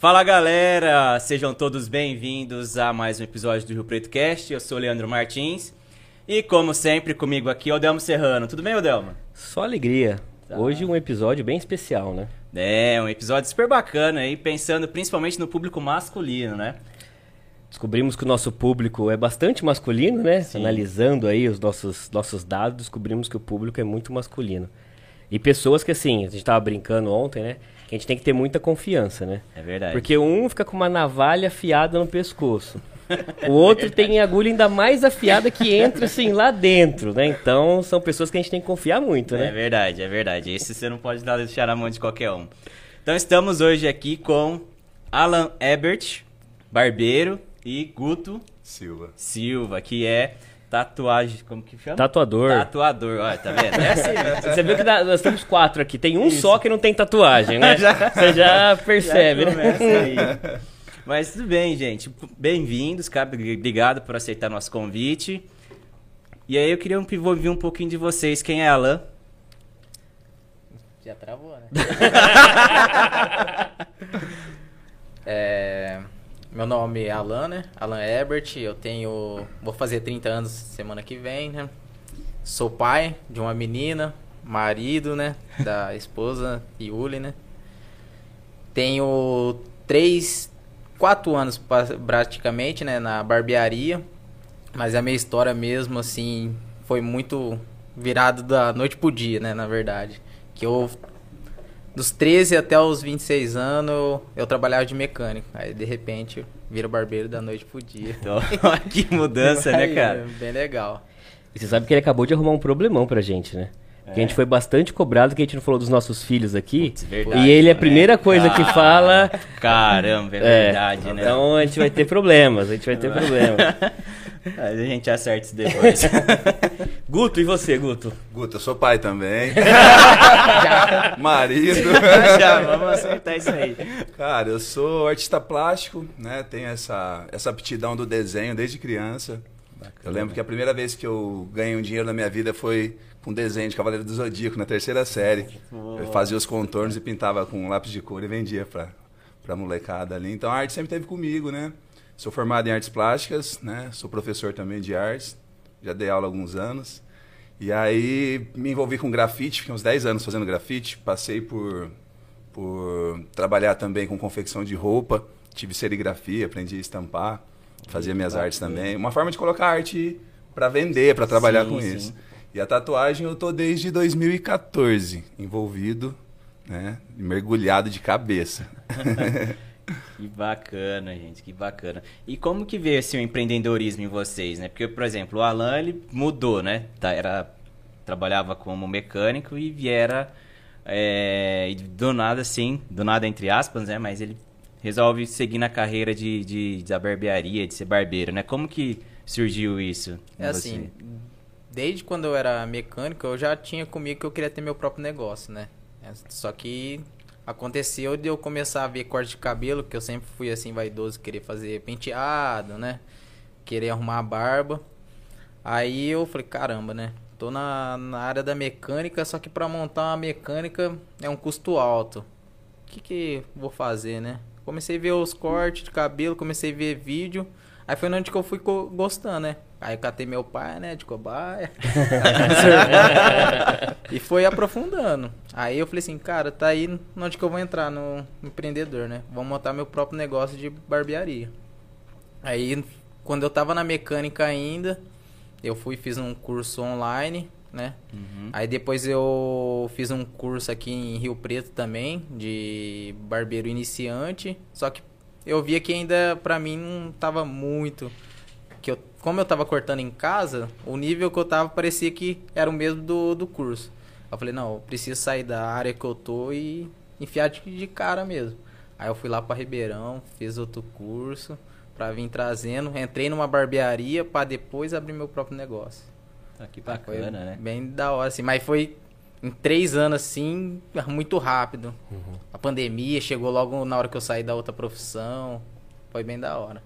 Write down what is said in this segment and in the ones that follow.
Fala galera, sejam todos bem-vindos a mais um episódio do Rio Preto Cast. Eu sou o Leandro Martins e, como sempre, comigo aqui é o Delmo Serrano. Tudo bem, Odelmo? Só alegria. Tá. Hoje um episódio bem especial, né? É, um episódio super bacana aí, pensando principalmente no público masculino, né? Descobrimos que o nosso público é bastante masculino, né? Sim. Analisando aí os nossos, nossos dados, descobrimos que o público é muito masculino. E pessoas que, assim, a gente tava brincando ontem, né? Que a gente tem que ter muita confiança, né? É verdade. Porque um fica com uma navalha afiada no pescoço. O outro tem agulha ainda mais afiada que entra, assim, lá dentro, né? Então, são pessoas que a gente tem que confiar muito, É né? verdade, é verdade. Esse você não pode deixar na mão de qualquer um. Então estamos hoje aqui com Alan Ebert, barbeiro, e Guto Silva. Silva, que é tatuagem. Como que chama? Tatuador. Tatuador, olha, tá vendo? É assim, né? Você viu que dá- nós temos quatro aqui. Tem um só que não tem tatuagem, né? Você já percebe, Já né? aí. Mas tudo bem, gente. Bem-vindos, cara. Obrigado por aceitar nosso convite. E aí eu queria um- ouvir um pouquinho de vocês. Quem é Alan? Já travou, né? É, meu nome é Alan, né? Alan Ebert. Eu tenho. Vou fazer 30 anos semana que vem, né? Sou pai de uma menina, marido, né? Da esposa Yuli, né? Tenho três, quatro anos praticamente, né? Na barbearia. Mas a minha história mesmo, assim, foi muito virado da noite pro dia, né? Na verdade. Que eu dos 13 até os 26 anos, eu, trabalhava de mecânico. Aí, de repente, vira barbeiro da noite pro dia. Então, que mudança, né, cara? é Bem legal. E você sabe que ele acabou de arrumar um problemão pra gente, né? Porque a gente foi bastante cobrado que a gente não falou dos nossos filhos aqui. Putz, verdade, e ele, a né? primeira coisa que Cara, fala. Caramba, é verdade, né? Então a gente vai ter problemas, a gente vai ter problemas. A gente acerta isso depois. Guto, e você, Guto? Guto, eu sou pai também. Marido. Já, vamos acertar isso aí. Cara, eu sou artista plástico, né? Tenho essa, essa aptidão do desenho desde criança. Eu lembro que a primeira vez que eu ganhei um dinheiro na minha vida foi com desenho de Cavaleiro do Zodíaco, na terceira série. Eu fazia os contornos e pintava com lápis de cor e vendia pra, pra molecada ali. Então a arte sempre esteve comigo, né? Sou formado em artes plásticas, né? Sou professor também de artes. Já dei aula há alguns anos. E aí me envolvi com grafite, fiquei uns 10 anos fazendo grafite. Passei por, por trabalhar também com confecção de roupa. Tive serigrafia, aprendi a estampar. Fazia minhas artes também. Uma forma de colocar arte para vender, para trabalhar Sim, com sim. isso. E a tatuagem eu tô desde 2014 envolvido, né? Mergulhado de cabeça. Que bacana, gente, que bacana. E como que veio assim, o empreendedorismo em vocês, né? Porque, por exemplo, o Alan, ele mudou, né? Tá, era, trabalhava como mecânico e viera é, do nada, assim, do nada entre aspas, né? Mas ele resolve seguir na carreira de, de, da barbearia, de ser barbeiro, né? Como que surgiu isso? É você? assim, desde quando eu era mecânico, eu já tinha comigo que eu queria ter meu próprio negócio, né? É, Só que aconteceu de eu começar a ver corte de cabelo, que eu sempre fui assim vaidoso, querer fazer penteado, né? Querer arrumar a barba. Aí eu falei, caramba, né? Tô na, na área da mecânica, só que pra montar uma mecânica é um custo alto. O que que vou fazer, né? Comecei a ver os cortes de cabelo, comecei a ver vídeo. Aí foi onde que eu fui gostando, né? Aí eu catei meu pai, né, de cobaia. e foi aprofundando. Aí eu falei assim, cara, tá aí onde que eu vou entrar no empreendedor, né? Vou montar meu próprio negócio de barbearia. Aí, quando eu tava na mecânica ainda, eu fui e fiz um curso online, né? Uhum. Aí depois eu fiz um curso aqui em Rio Preto também, de barbeiro iniciante. Só que eu via que ainda pra mim não tava muito. Como eu tava cortando em casa, o nível que eu tava parecia que era o mesmo do, do curso. Eu falei, não, eu preciso sair da área que eu tô e enfiar de, de cara mesmo. Aí eu fui lá pra Ribeirão, fiz outro curso pra vir trazendo. Entrei numa barbearia pra depois abrir meu próprio negócio. Ah, que Foi bacana, né? Bem da hora, assim. Mas foi em três anos, assim, muito rápido. A pandemia chegou logo na hora que eu saí da outra profissão. Foi bem da hora.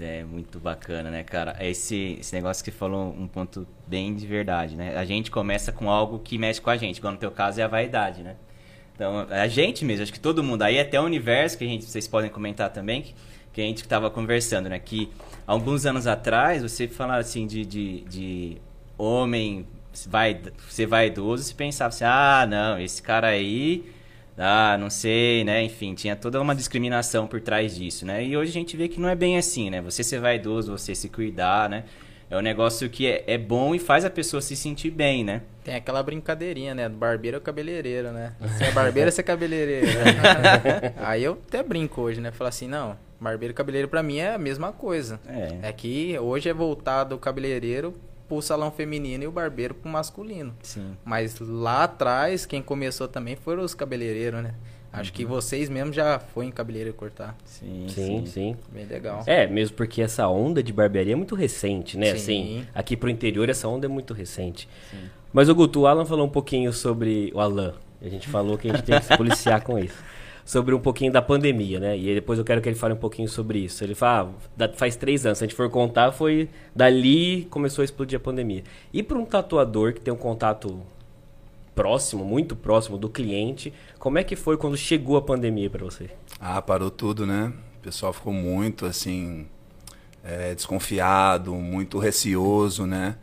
É muito bacana, né, cara? Esse, esse negócio que você falou um ponto bem de verdade, né? A gente começa com algo que mexe com a gente, igual no teu caso é a vaidade, né? Então, a gente mesmo, acho que todo mundo. Aí até o universo, que a gente, vocês podem comentar também, que, que a gente estava conversando, né? Que alguns anos atrás, você falava assim de, de, de homem vai, ser vaidoso, você pensava assim, ah, não, esse cara aí, ah, não sei, né? Enfim, tinha toda uma discriminação por trás disso, né? E hoje a gente vê que não é bem assim, né? Você ser vaidoso, você se cuidar, né? É um negócio que é, é bom e faz a pessoa se sentir bem, né? Tem aquela brincadeirinha, né? Do barbeiro é o cabeleireiro, né? Se é barbeiro, você é cabeleireiro. Aí eu até brinco hoje, né? Falar assim, não, barbeiro e cabeleireiro pra mim é a mesma coisa. É. É que hoje é voltado o cabeleireiro pro salão feminino e o barbeiro pro masculino. Sim. Mas lá atrás, quem começou também foram os cabeleireiros, né? Acho que vocês mesmo já foi em cabeleireiro cortar. Sim, Sim, sim. Bem legal. É, mesmo porque essa onda de barbearia é muito recente, né? Sim. Assim, aqui pro interior essa onda é muito recente. Mas o Guto, o Alan falou um pouquinho sobre o Alan. A gente falou que a gente tem que se policiar com isso. Sobre um pouquinho da pandemia, né? E depois eu quero que ele fale um pouquinho sobre isso. Ele fala, ah, faz três anos. Se a gente for contar, foi dali começou a explodir a pandemia. E para um tatuador que tem um contato próximo, muito próximo do cliente, como é que foi quando chegou a pandemia para você? Ah, parou tudo, né? O pessoal ficou muito, assim, é, desconfiado, muito receoso, né?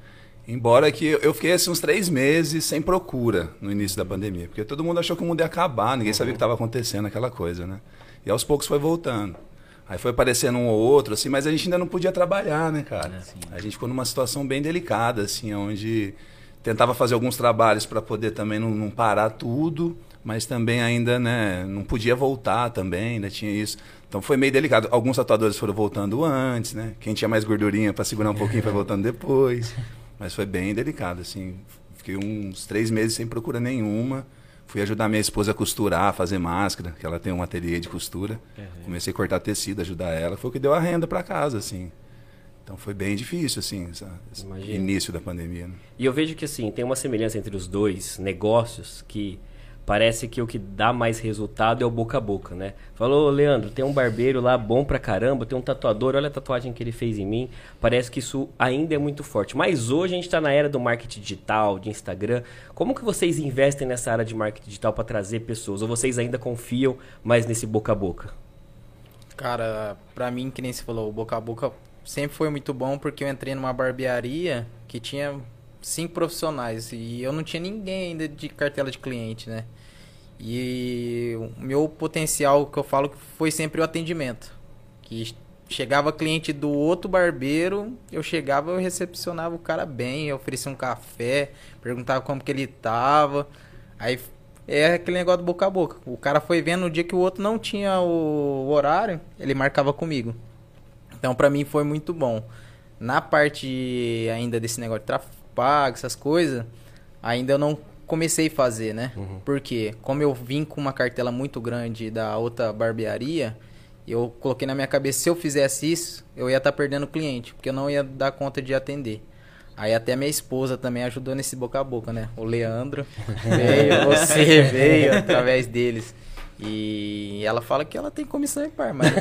Embora que eu fiquei assim, uns três meses sem procura no início da pandemia, porque todo mundo achou que o mundo ia acabar, ninguém sabia o que estava acontecendo, aquela coisa, né? E aos poucos foi voltando. Aí foi aparecendo um ou outro, assim, mas a gente ainda não podia trabalhar, né, cara? A gente ficou numa situação bem delicada, assim, onde tentava fazer alguns trabalhos para poder também não, não parar tudo, mas também ainda, né, não podia voltar também, ainda tinha isso. Então foi meio delicado. Alguns tatuadores foram voltando antes, né? Quem tinha mais gordurinha para segurar um pouquinho foi voltando depois. Mas foi bem delicado, assim. Fiquei uns três meses sem procura nenhuma. Fui ajudar minha esposa a costurar, a fazer máscara, que ela tem um ateliê de costura. Comecei a cortar tecido, ajudar ela. Foi o que deu a renda para casa, assim. Então foi bem difícil, assim, essa- esse início da pandemia. Né? E eu vejo que assim, tem uma semelhança entre os dois negócios que parece que o que dá mais resultado é o boca a boca, né? Falou, Leandro, tem um barbeiro lá bom pra caramba, tem um tatuador, olha a tatuagem que ele fez em mim. Parece que isso ainda é muito forte. Mas hoje a gente tá na era do marketing digital, de Instagram. Como que vocês investem nessa área de marketing digital para trazer pessoas? Ou vocês ainda confiam mais nesse boca a boca? Cara, pra mim, que nem você falou, o boca a boca sempre foi muito bom porque eu entrei numa barbearia que tinha cinco profissionais e eu não tinha ninguém ainda de cartela de cliente, né? E o meu potencial que eu falo que foi sempre o atendimento. Que chegava cliente do outro barbeiro, eu chegava, eu recepcionava o cara bem, eu oferecia um café, perguntava como que ele tava. Aí é aquele negócio do boca a boca. O cara foi vendo no dia que o outro não tinha o horário, ele marcava comigo. Então pra mim foi muito bom. Na parte ainda desse negócio de tráfego essas coisas, ainda eu não comecei a fazer, né? Porque como eu vim com uma cartela muito grande da outra barbearia, eu coloquei na minha cabeça, se eu fizesse isso, eu ia estar perdendo cliente, porque eu não ia dar conta de atender. Aí até minha esposa também ajudou nesse boca a boca, né? O Leandro veio, você veio através deles. E ela fala que ela tem comissão em par, mas.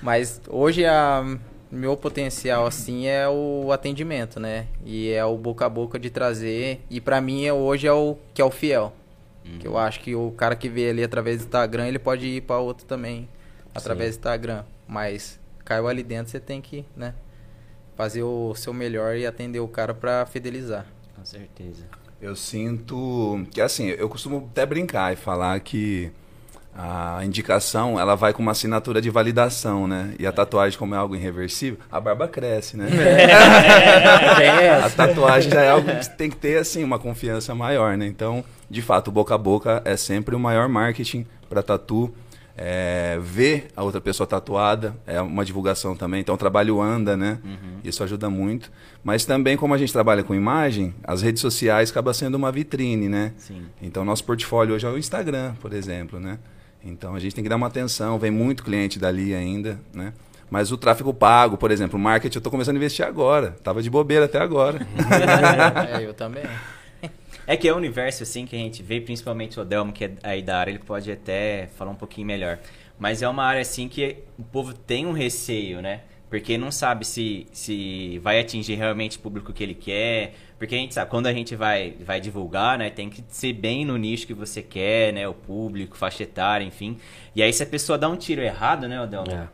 Mas hoje a meu potencial assim é o atendimento, né? E é o boca a boca de trazer. E pra mim é- hoje é o que é o fiel. Que eu acho que o cara que vê ali através do Instagram, ele pode ir pra outro também através do Instagram. Mas caiu ali dentro, você tem que, né? Fazer o seu melhor e atender o cara pra fidelizar. Com certeza. Eu sinto que assim, eu costumo até brincar e falar que a indicação ela vai com uma assinatura de validação, né? E a tatuagem, como é algo irreversível, a barba cresce, né? a tatuagem já é algo que tem que ter assim uma confiança maior, né? Então, de fato, boca a boca é sempre o maior marketing para tatu. É, ver a outra pessoa tatuada é uma divulgação também. Então o trabalho anda, né? Isso ajuda muito. Mas também, como a gente trabalha com imagem, as redes sociais acaba sendo uma vitrine, né? Sim. Então nosso portfólio hoje é o Instagram, por exemplo, né? Então a gente tem que dar uma atenção, vem muito cliente dali ainda, né? Mas o tráfego pago, por exemplo, o marketing eu estou começando a investir agora. Tava de bobeira até agora. é, eu também. É que é um universo assim que a gente vê, principalmente o Delmo, que é aí da área, ele pode até falar um pouquinho melhor. Mas é uma área assim que o povo tem um receio, né? Porque não sabe se, se vai atingir realmente o público que ele quer. Porque a gente sabe, quando a gente vai, vai divulgar, né? Tem que ser bem no nicho que você quer, né? O público, faixa etária, enfim. E aí se a pessoa dá um tiro errado, né, Odel? É.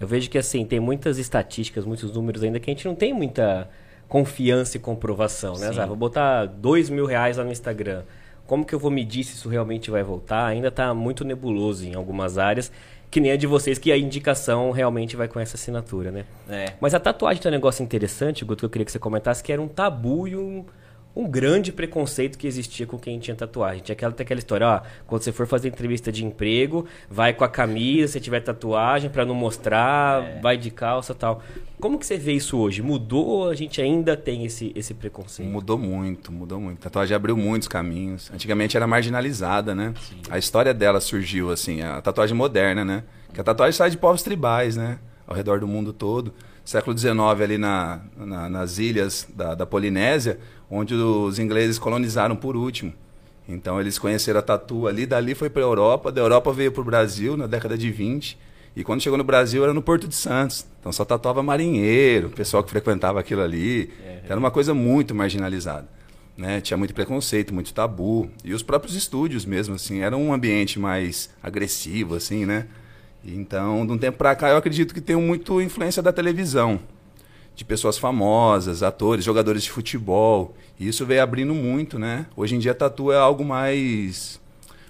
Eu vejo que assim, tem muitas estatísticas, muitos números ainda que a gente não tem muita confiança e comprovação, né? Ah, vou botar dois mil reais lá no Instagram. Como que eu vou medir se isso realmente vai voltar? Ainda está muito nebuloso em algumas áreas que nem a de vocês, que a indicação realmente vai com essa assinatura, né? É. Mas a tatuagem tem um negócio interessante, Guto, que eu queria que você comentasse, que era um tabu e um, um grande preconceito que existia com quem tinha tatuagem. Tinha aquela, aquela história, ó, quando você for fazer entrevista de emprego, vai com a camisa, se tiver tatuagem, para não mostrar, é. vai de calça tal. Como que você vê isso hoje? Mudou ou a gente ainda tem esse, esse preconceito? Mudou muito, mudou muito. A tatuagem abriu muitos caminhos. Antigamente era marginalizada, né? Sim. A história dela surgiu, assim, a tatuagem moderna, né? Que a tatuagem sai de povos tribais, né? Ao redor do mundo todo. Século XIX, ali na, na nas ilhas da, da Polinésia, onde os ingleses colonizaram por último. Então eles conheceram a tatu ali, dali foi para a Europa, da Europa veio para o Brasil na década de 20 e quando chegou no Brasil era no Porto de Santos. Então só tatuava marinheiro, pessoal que frequentava aquilo ali. É, era uma coisa muito marginalizada. Né? Tinha muito preconceito, muito tabu. E os próprios estúdios mesmo, assim, era um ambiente mais agressivo, assim, né? Então, de um tempo para cá, eu acredito que tem muito influência da televisão. De pessoas famosas, atores, jogadores de futebol. E isso veio abrindo muito, né? Hoje em dia, tatu é algo mais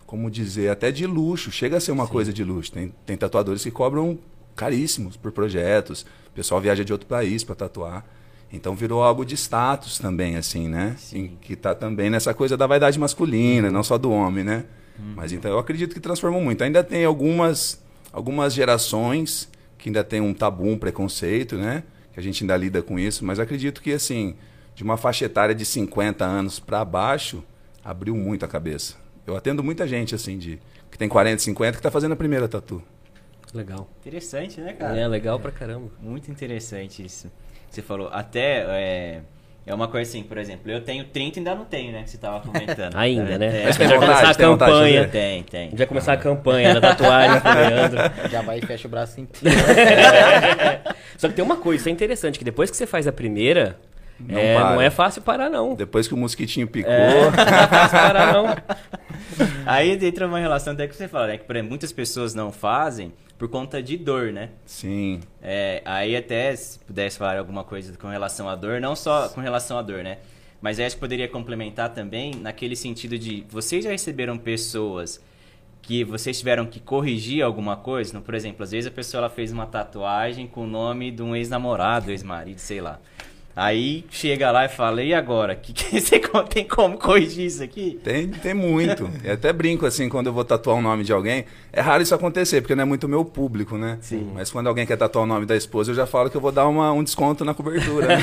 como dizer, até de luxo. Chega a ser uma Sim. coisa de luxo. Tem, tem tatuadores que cobram caríssimos por projetos. O pessoal viaja de outro país para tatuar. Então virou algo de status também, assim, né? Em, que está também nessa coisa da vaidade masculina, não só do homem, né? Uhum. Mas então eu acredito que transformou muito. Ainda tem algumas, algumas gerações que ainda tem um tabu, um preconceito, né? Que a gente ainda lida com isso. Mas acredito que, assim, de uma faixa etária de 50 anos para baixo, abriu muito a cabeça. Eu atendo muita gente, assim, de que tem 40, 50, que está fazendo a primeira tatu. Legal. Interessante, né, cara? É, legal pra caramba. Muito interessante isso. Você falou, até... É... É uma coisa assim, por exemplo, eu tenho 30 e ainda não tenho, né? Que você estava comentando. ainda, né? É, Mas vai começar a campanha. Tem, tem. Já começar a campanha da tatuagem pro Leandro. Já vai e fecha o braço inteiro. Só que tem uma coisa, isso é interessante, que depois que você faz a primeira, não, é, não é fácil parar, não. Depois que o mosquitinho picou. É, não é fácil parar, não. Aí entra uma relação até que você fala, né? Que exemplo, muitas pessoas não fazem por conta de dor, né? Sim. É, aí até se pudesse falar alguma coisa com relação à dor, não só com relação à dor, né? Mas acho que poderia complementar também naquele sentido de vocês já receberam pessoas que vocês tiveram que corrigir alguma coisa? Então, por exemplo, às vezes a pessoa ela fez uma tatuagem com o nome de um ex-namorado, ex-marido, sei lá. Aí chega lá e fala, e agora? Que, que você tem como corrigir isso aqui? Tem, tem muito. Eu até brinco assim, quando eu vou tatuar o nome de alguém. É raro isso acontecer, porque não é muito meu público, né? Sim. Mas quando alguém quer tatuar o nome da esposa, eu já falo que eu vou dar uma, um desconto na cobertura. Né?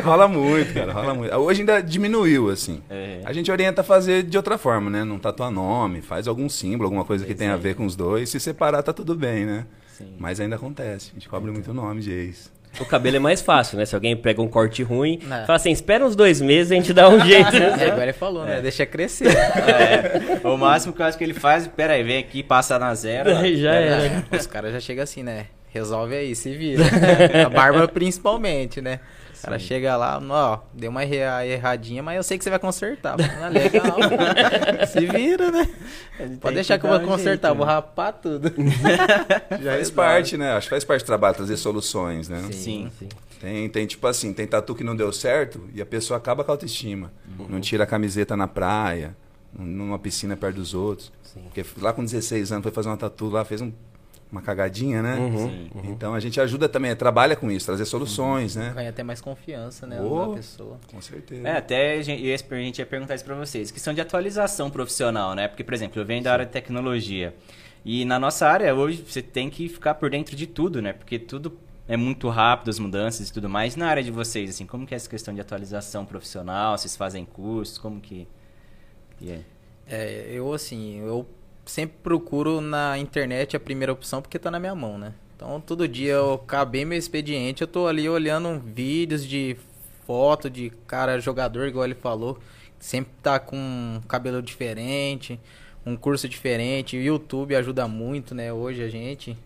rola muito, cara, rola muito. Hoje ainda diminuiu, assim. É. A gente orienta a fazer de outra forma, né? Não tatuar nome, faz algum símbolo, alguma coisa que tenha a ver com os dois. Se separar, tá tudo bem, né? Sim. Mas ainda acontece. A gente cobre então. muito nome de ex. O cabelo é mais fácil, né? Se alguém pega um corte ruim, é. fala assim, espera uns dois meses e a gente dá um jeito. É, agora ele falou, né? É. Deixa crescer. É. O máximo que eu acho que ele faz, pera aí, vem aqui, passa na zero. já é. Os caras já chegam assim, né? Resolve aí, se vira. A barba principalmente, né? O cara chega lá, ó, deu uma erradinha, mas eu sei que você vai consertar. Ah, legal. Se vira, né? Pode deixar que, que eu vou consertar, jeito, vou né? rapar tudo. Já faz parte, né? Acho que faz parte do trabalho trazer soluções, né? Sim, sim. Tem, tem tipo assim, tem tatu que não deu certo e a pessoa acaba com a autoestima. Uhum. Não tira a camiseta na praia, numa piscina perto dos outros. Sim. Porque lá com 16 anos foi fazer uma tatu lá, fez um uma cagadinha, né? Uhum, uhum. Então a gente ajuda também, trabalha com isso, trazer soluções, né? Ganha até mais confiança, né, oh, na pessoa. Com certeza. É, até a gente, a gente ia perguntar isso para vocês, questão de atualização profissional, né? Porque, por exemplo, eu venho da área de tecnologia. E na nossa área, hoje, você tem que ficar por dentro de tudo, né? Porque tudo é muito rápido, as mudanças e tudo mais. Na área de vocês, assim, como que é essa questão de atualização profissional? Vocês fazem cursos? Como que... Yeah. É, eu, assim, eu sempre procuro na internet a primeira opção porque tá na minha mão, né? Então todo dia eu acabei meu expediente, eu tô ali olhando vídeos de foto de cara jogador, igual ele falou, sempre tá com um cabelo diferente, um curso diferente. O YouTube ajuda muito, né, hoje a gente.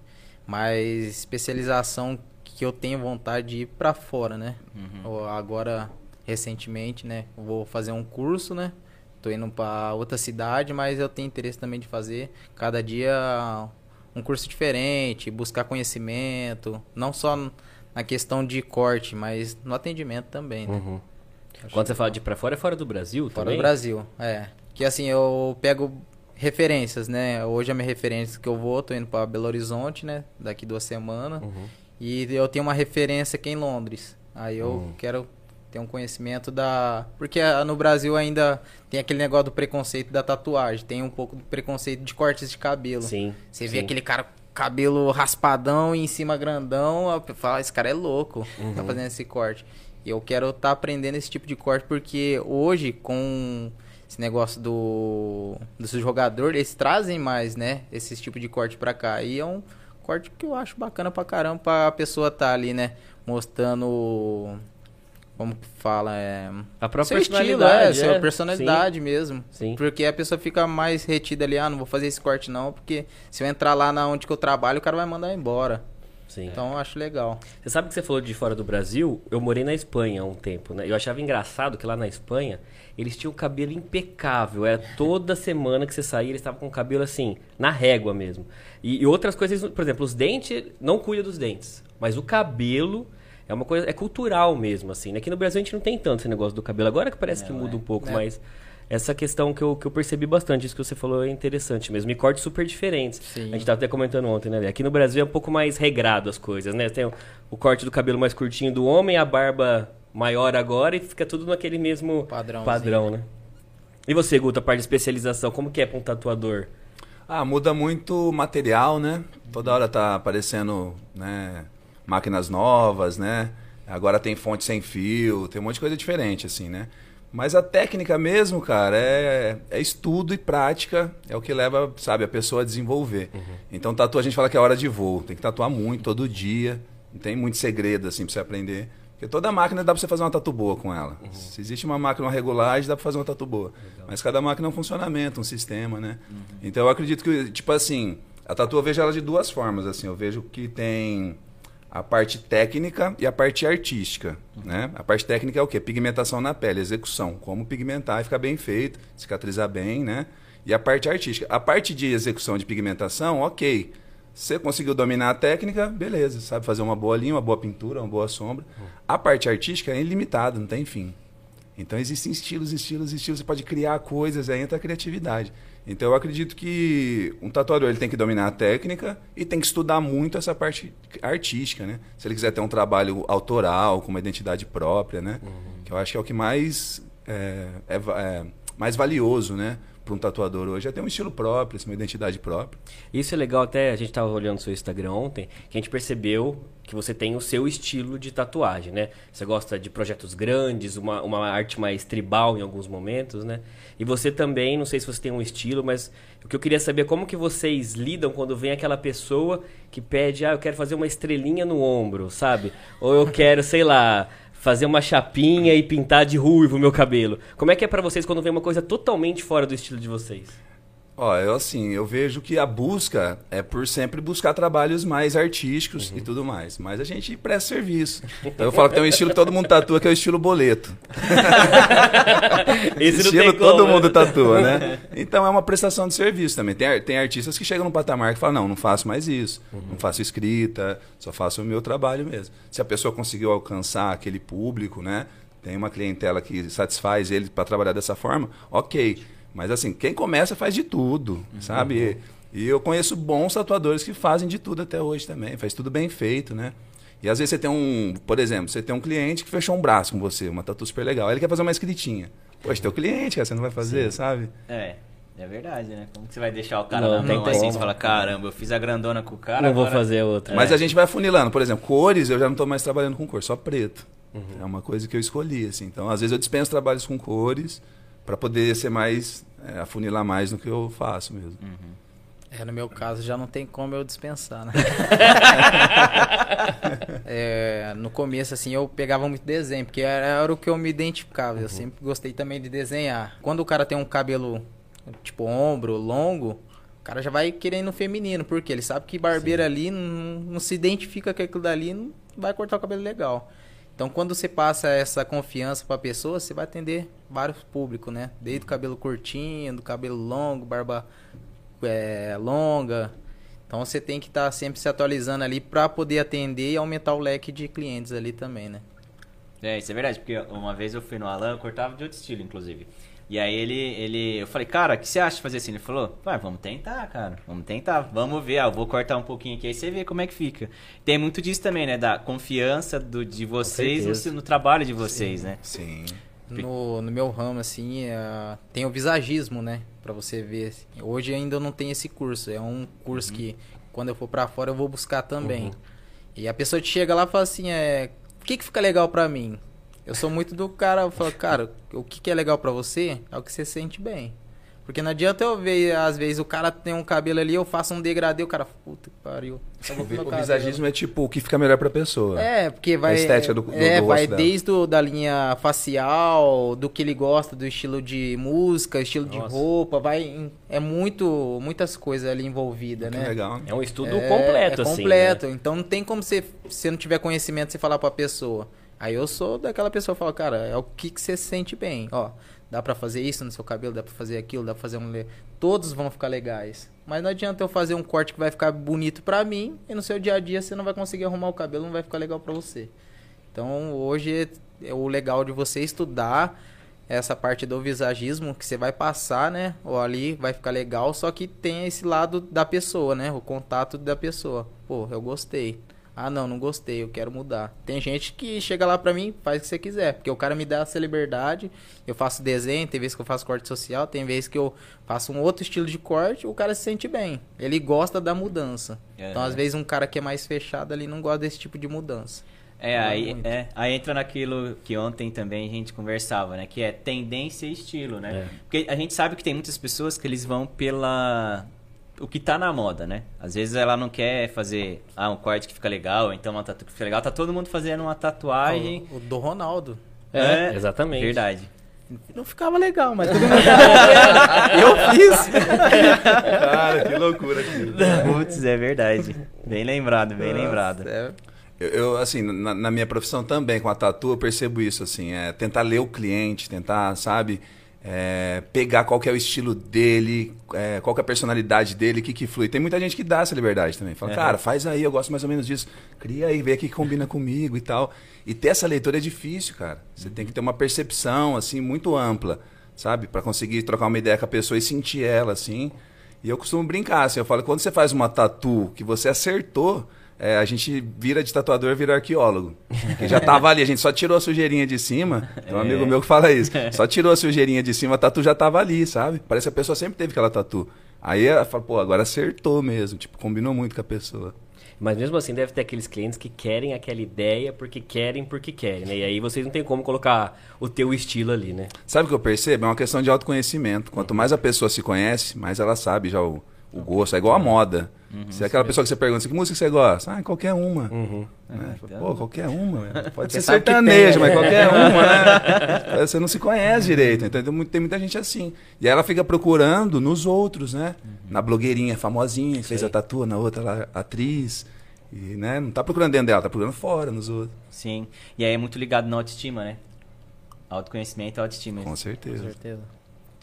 Mas especialização que eu tenho vontade de ir pra fora, né? Ou Agora, recentemente, né? Vou fazer um curso, né? Tô indo pra outra cidade, mas eu tenho interesse também de fazer cada dia um curso diferente, buscar conhecimento, não só na questão de corte, mas no atendimento também, né? Uhum. Quando você fala de ir pra fora, é fora do Brasil Fora também? do Brasil, é. Que assim, eu pego referências, né? Hoje a minha referência que eu vou, tô indo pra Belo Horizonte, né? Daqui duas semanas. Uhum. E eu tenho uma referência aqui em Londres. Aí eu Uhum. quero ter um conhecimento da. Porque no Brasil ainda tem aquele negócio do preconceito da tatuagem. Tem um pouco do preconceito de cortes de cabelo. Sim. Você vê sim. aquele cara com cabelo raspadão e em cima grandão, fala, esse cara é louco, Uhum. tá fazendo esse corte. E eu quero estar aprendendo esse tipo de corte porque hoje, com esse negócio do dos jogadores, eles trazem mais, né, esse tipo de corte pra cá. E é um corte que eu acho bacana pra caramba pra pessoa tá ali, né, mostrando como que fala, é A própria seu estilo, é, personalidade, sua é. personalidade mesmo. Sim. Porque a pessoa fica mais retida ali, ah, não vou fazer esse corte não, porque se eu entrar lá na onde que eu trabalho, o cara vai mandar embora. Sim. Então eu acho legal. Você sabe que você falou de fora do Brasil? Eu morei na Espanha há um tempo, né? Eu achava engraçado que lá na Espanha eles tinham o cabelo impecável. Era toda semana que você saía, eles estavam com o cabelo assim, na régua mesmo. E, e outras coisas, por exemplo, os dentes, não cuida dos dentes. Mas o cabelo é uma coisa, é cultural mesmo, assim. né? Aqui no Brasil a gente não tem tanto esse negócio do cabelo. Agora que parece que muda um pouco, É. mas essa questão que eu, que eu percebi bastante, isso que você falou é interessante mesmo. E cortes super diferentes. Sim. A gente tava até comentando ontem, né? Aqui no Brasil é um pouco mais regrado as coisas, né? Tem o, o corte do cabelo mais curtinho do homem, a barba maior agora e fica tudo naquele mesmo padrão, né? E você, Guto, a parte de especialização, como que é pra um tatuador? Ah, muda muito o material, né? Toda hora tá aparecendo, né, máquinas novas, né? Agora tem fonte sem fio, tem um monte de coisa diferente, assim, né? Mas a técnica mesmo, cara, é, é estudo e prática, é o que leva, sabe, a pessoa a desenvolver. Então, tatu, a gente fala que é hora de voo, tem que tatuar muito, todo dia, não tem muito segredo, assim, pra você aprender. Porque toda máquina dá pra você fazer uma tatu boa com ela. Se existe uma máquina, uma regulagem, dá pra fazer uma tatu boa. Mas cada máquina é um funcionamento, um sistema, né? Então eu acredito que, tipo assim, a tatu eu vejo ela de duas formas, assim. Eu vejo que tem a parte técnica e a parte artística, né? A parte técnica é o quê? Pigmentação na pele, execução. Como pigmentar e ficar bem feito, cicatrizar bem, né? E a parte artística. A parte de execução de pigmentação, ok. Você conseguiu dominar a técnica, beleza. Sabe fazer uma boa linha, uma boa pintura, uma boa sombra. A parte artística é ilimitada, não tem fim. Então existem estilos, estilos, estilos. Você pode criar coisas, aí entra a criatividade. Então eu acredito que um tatuador ele tem que dominar a técnica e tem que estudar muito essa parte artística, né? Se ele quiser ter um trabalho autoral, com uma identidade própria, né? Que eu acho que é o que mais é, é é mais valioso, né? Para um tatuador hoje é ter um estilo próprio, assim, uma identidade própria. Isso é legal até, a gente tava olhando o seu Instagram ontem, que a gente percebeu que você tem o seu estilo de tatuagem, né? Você gosta de projetos grandes, uma, uma arte mais tribal em alguns momentos, né? E você também, não sei se você tem um estilo, mas o que eu queria saber é como que vocês lidam quando vem aquela pessoa que pede, ah, eu quero fazer uma estrelinha no ombro, sabe? Ou eu quero, sei lá, fazer uma chapinha e pintar de ruivo o meu cabelo. Como é que é pra vocês quando vem uma coisa totalmente fora do estilo de vocês? Ó, eu assim, eu vejo que a busca é por sempre buscar trabalhos mais artísticos e tudo mais. Mas a gente presta serviço. Então eu falo que tem um estilo que todo mundo tatua, que é o estilo boleto. Esse estilo tem como, todo né? mundo tatua, né? Então é uma prestação de serviço também. Tem, tem artistas que chegam no patamar que falam, não, não faço mais isso. Não faço escrita, só faço o meu trabalho mesmo. Se a pessoa conseguiu alcançar aquele público, né? Tem uma clientela que satisfaz ele para trabalhar dessa forma, ok. Mas assim, quem começa faz de tudo, sabe? E eu conheço bons tatuadores que fazem de tudo até hoje também. Faz tudo bem feito, né? E às vezes você tem um, por exemplo, você tem um cliente que fechou um braço com você, uma tatu super legal. Aí Ele quer fazer uma escritinha. Poxa, teu cliente, cara, você não vai fazer, sabe? É, é verdade, né? Como que você vai deixar o cara Não, na tem mão assim, como. você fala, caramba, eu fiz a grandona com o cara, não vou agora- fazer outra. Mas É. a gente vai afunilando. Por exemplo, cores, eu já não estou mais trabalhando com cor, só preto. É uma coisa que eu escolhi, assim. Então, às vezes eu dispenso trabalhos com cores para poder ser mais, é, afunilar mais no que eu faço mesmo. É, no meu caso já não tem como eu dispensar, né? É, no começo, assim, eu pegava muito desenho, porque era, era o que eu me identificava. Eu sempre gostei também de desenhar. Quando o cara tem um cabelo, tipo, ombro, longo, o cara já vai querendo no feminino, porque ele sabe que barbeiro ali não, não se identifica com aquilo dali, não vai cortar o cabelo legal. Então, quando você passa essa confiança para a pessoa, você vai atender vários públicos, né? Desde o cabelo curtinho, do cabelo longo, barba é, longa. Então, você tem que estar tá sempre se atualizando ali para poder atender e aumentar o leque de clientes ali também, né? É, isso é verdade, porque uma vez eu fui no Alan, eu cortava de outro estilo, inclusive. E aí ele, ele, eu falei, cara, o que você acha de fazer assim? Ele falou, vai, vamos tentar, cara, vamos tentar, vamos ver, ah, eu vou cortar um pouquinho aqui, aí você vê como é que fica. Tem muito disso também, né, da confiança do, de vocês no, no, trabalho de vocês, Sim. né? Sim. No, no meu ramo, assim, é, tem o visagismo, né, pra você ver. Hoje ainda eu não tenho esse curso, é um curso uhum. que quando eu for para fora eu vou buscar também. Uhum. E a pessoa te chega lá e fala assim, é, o que que fica legal pra mim? Eu sou muito do cara, eu falo, cara, o que, que é legal para você é o que você sente bem. Porque não adianta eu ver, às vezes, o cara tem um cabelo ali, eu faço um degradê, o cara, puta que pariu. O, visagismo é tipo o que fica melhor pra pessoa. É, porque vai. A estética do, do É, do vai desde o, da linha facial, do que ele gosta, do estilo de música, estilo Nossa. de roupa, vai. É muito, muitas coisas ali envolvidas, né? Legal. É um estudo é, completo, é assim. completo. Né? Então não tem como você, se não tiver conhecimento, você falar pra pessoa. Aí eu sou daquela pessoa que fala, cara, é o que, que você sente bem. Ó, dá para fazer isso no seu cabelo, dá para fazer aquilo, dá pra fazer um. Todos vão ficar legais. Mas não adianta eu fazer um corte que vai ficar bonito pra mim e no seu dia a dia você não vai conseguir arrumar o cabelo, não vai ficar legal pra você. Então hoje é o legal de você estudar essa parte do visagismo que você vai passar, né? Ou ali vai ficar legal, só que tem esse lado da pessoa, né? O contato da pessoa. Pô, eu gostei. Ah, não, não gostei, eu quero mudar. Tem gente que chega lá pra mim, faz o que você quiser, porque o cara me dá essa liberdade. Eu faço desenho, tem vezes que eu faço corte social, tem vezes que eu faço um outro estilo de corte, o cara se sente bem. Ele gosta da mudança. É, então, às vezes, um cara que é mais fechado ali não gosta desse tipo de mudança. É, aí, é, aí entra naquilo que ontem também a gente conversava, né? Que é tendência e estilo, né? É. Porque a gente sabe que tem muitas pessoas que eles vão pela o que tá na moda, né? Às vezes ela não quer fazer ah, um corte que fica legal, então uma tatu que fica legal. Tá todo mundo fazendo uma tatuagem. O, o do Ronaldo. É, é, exatamente. Verdade. Não ficava legal, mas todo mundo Eu fiz. Cara, que loucura aqui. Putz, é verdade. Bem lembrado, bem Nossa, lembrado. É... Eu, eu, assim, na, na, minha profissão também, com a tatu, eu percebo isso, assim, é tentar ler o cliente, tentar, sabe, é, pegar qual que é o estilo dele, é, qual que é a personalidade dele, o que, que flui. Tem muita gente que dá essa liberdade também. Fala, é. cara, faz aí, eu gosto mais ou menos disso. Cria aí, vê que combina comigo e tal. E ter essa leitura é difícil, cara. Você tem que ter uma percepção, assim, muito ampla, sabe? para conseguir trocar uma ideia com a pessoa e sentir ela, assim. E eu costumo brincar, assim, eu falo, quando você faz uma tatu que você acertou, é, a gente vira de tatuador vira arqueólogo. Que já tava ali, a gente só tirou a sujeirinha de cima. Tem um é. amigo meu que fala isso. Só tirou a sujeirinha de cima, a tatu já tava ali, sabe? Parece que a pessoa sempre teve aquela tatu. Aí ela fala, pô, agora acertou mesmo. Tipo, combinou muito com a pessoa. Mas mesmo assim deve ter aqueles clientes que querem aquela ideia porque querem porque querem, né? E aí vocês não tem como colocar o teu estilo ali, né? Sabe o que eu percebo? É uma questão de autoconhecimento. Quanto mais a pessoa se conhece, mais ela sabe já o, o gosto. É igual a moda. Uhum, se é aquela pessoa que você pergunta assim, que música você gosta? Ah, qualquer uma. Uhum. É, Pô, qualquer uma. Pode ser sertanejo, mas qualquer uma, né? Você não se conhece direito. Então tem muita gente assim. E aí ela fica procurando nos outros, né? Uhum. Na blogueirinha famosinha, que fez a tatu, na outra lá, atriz. E né, não tá procurando dentro dela, tá procurando fora, nos outros. Sim. E aí é muito ligado na autoestima, né? Autoconhecimento e autoestima. Com certeza. Com certeza.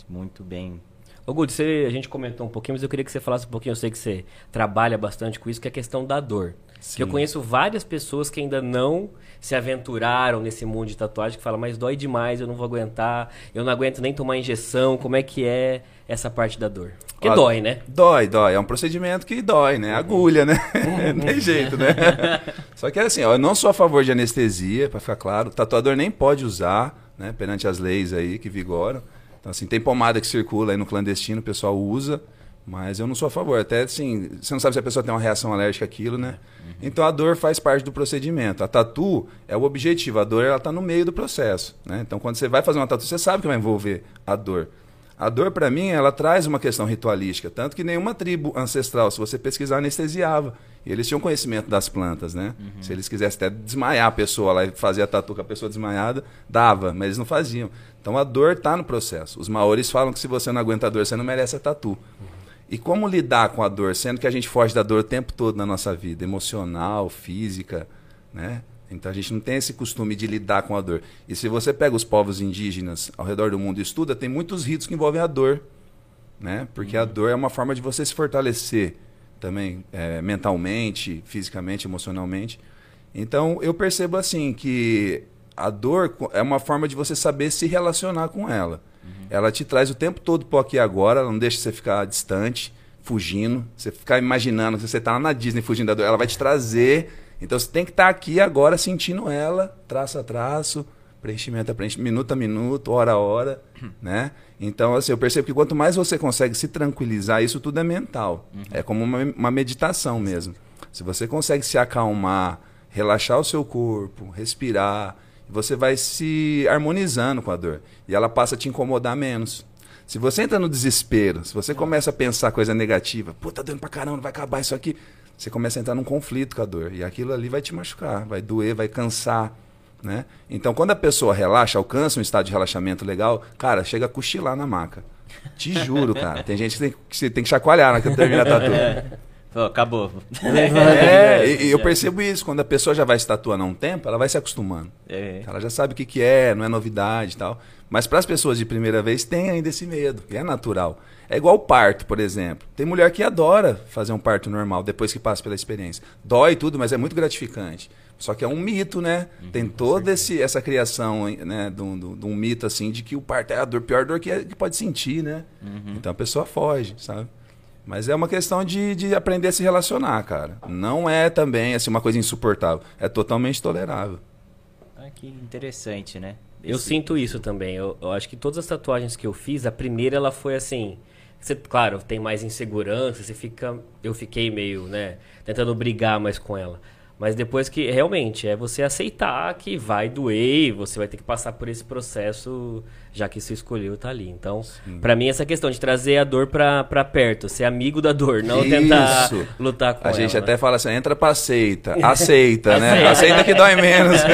Muito bem Ô, Good, você, a gente comentou um pouquinho, mas eu queria que você falasse um pouquinho. Eu sei que você trabalha bastante com isso, que é a questão da dor. Sim. Eu conheço várias pessoas que ainda não se aventuraram nesse mundo de tatuagem, que falam, mas dói demais, eu não vou aguentar, eu não aguento nem tomar injeção. Como é que é essa parte da dor? Porque Ó, dói, né? Dói, dói. É um procedimento que dói, né? Agulha, né? Não tem jeito, né? Só que é assim, ó, eu não sou a favor de anestesia, para ficar claro. O tatuador nem pode usar, né? Perante as leis aí que vigoram. Então, assim, tem pomada que circula aí no clandestino, o pessoal usa, mas eu não sou a favor. Até assim, você não sabe se a pessoa tem uma reação alérgica àquilo, né? Uhum. Então a dor faz parte do procedimento. A tatu é o objetivo, a dor ela está no meio do processo. Né? Então quando você vai fazer uma tatu, você sabe que vai envolver a dor. A dor, para mim, ela traz uma questão ritualística. Tanto que nenhuma tribo ancestral, se você pesquisar, anestesiava. E eles tinham conhecimento das plantas, né? Uhum. Se eles quisessem até desmaiar a pessoa lá e fazer a tatu com a pessoa desmaiada, dava, mas eles não faziam. Então a dor está no processo. Os maores falam que se você não aguenta a dor, você não merece a tatu. Uhum. E como lidar com a dor, sendo que a gente foge da dor o tempo todo na nossa vida, emocional, física, né? Então a gente não tem esse costume de lidar com a dor. E se você pega os povos indígenas ao redor do mundo e estuda, tem muitos ritos que envolvem a dor, né? Porque uhum. a dor é uma forma de você se fortalecer também é, mentalmente, fisicamente, emocionalmente. Então eu percebo assim que a dor é uma forma de você saber se relacionar com ela. Uhum. Ela te traz o tempo todo pro aqui e agora, ela não deixa você ficar distante, fugindo, você ficar imaginando que você está lá na Disney fugindo da dor, ela vai te trazer então você tem que estar tá aqui agora sentindo ela, traço a traço, preenchimento a preenchimento, minuto a minuto, hora a hora, né? Então, assim, eu percebo que quanto mais você consegue se tranquilizar, isso tudo é mental. Uhum. É como uma, uma meditação mesmo. Se você consegue se acalmar, relaxar o seu corpo, respirar, você vai se harmonizando com a dor. E ela passa a te incomodar menos. Se você entra no desespero, se você começa a pensar coisa negativa, pô, tá doendo pra caramba, vai acabar isso aqui você começa a entrar num conflito com a dor. E aquilo ali vai te machucar, vai doer, vai cansar. Né? Então, quando a pessoa relaxa, alcança um estado de relaxamento legal, cara, chega a cochilar na maca. Te juro, cara. Tem gente que tem que, tem que chacoalhar na que termina a tatu. Oh, acabou. É, e, e, eu percebo isso. Quando a pessoa já vai se tatuando há um tempo, ela vai se acostumando. É. Ela já sabe o que, que é, não é novidade e tal. Mas para as pessoas de primeira vez, tem ainda esse medo, que é natural. É igual o parto, por exemplo. Tem mulher que adora fazer um parto normal depois que passa pela experiência. Dói tudo, mas é muito gratificante. Só que é um mito, né? Uhum, Tem toda esse, essa criação né, de, um, de um mito assim de que o parto é a dor, pior dor que, é, que pode sentir, né? Uhum. Então a pessoa foge, sabe? Mas é uma questão de, de aprender a se relacionar, cara. Não é também assim, uma coisa insuportável. É totalmente tolerável. Ah, que interessante, né? Esse... Eu sinto isso também. Eu, eu acho que todas as tatuagens que eu fiz, a primeira ela foi assim você, claro, tem mais insegurança, você fica. Eu fiquei meio, né, tentando brigar mais com ela. Mas depois que realmente é você aceitar que vai doer, você vai ter que passar por esse processo, já que você escolheu tá ali. Então, para mim essa questão de trazer a dor para perto, ser amigo da dor, não Isso. tentar lutar com a ela. A gente até né? fala assim, entra para aceita, aceita, né? Aceita que dói menos.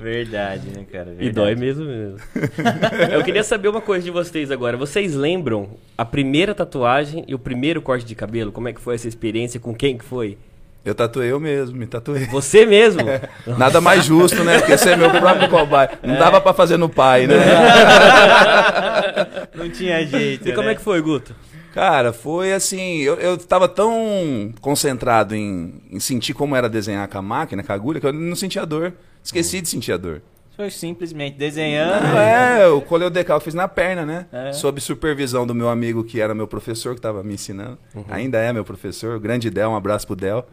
Verdade, né, cara? Verdade. E dói mesmo mesmo. eu queria saber uma coisa de vocês agora. Vocês lembram a primeira tatuagem e o primeiro corte de cabelo? Como é que foi essa experiência? Com quem que foi? Eu tatuei eu mesmo, me tatuei. Você mesmo? É. Nada mais justo, né? Porque você é meu próprio cobaia. Não é. dava para fazer no pai, né? Não tinha jeito. E como né? é que foi, Guto? Cara, foi assim, eu, eu tava tão concentrado em, em sentir como era desenhar com a máquina, com a agulha, que eu não sentia dor. Esqueci de sentir a dor. Foi simplesmente desenhando. Não, é, o decal eu fiz na perna, né? É. Sob supervisão do meu amigo que era meu professor, que estava me ensinando. Uhum. Ainda é meu professor, o grande Del, um abraço pro Del.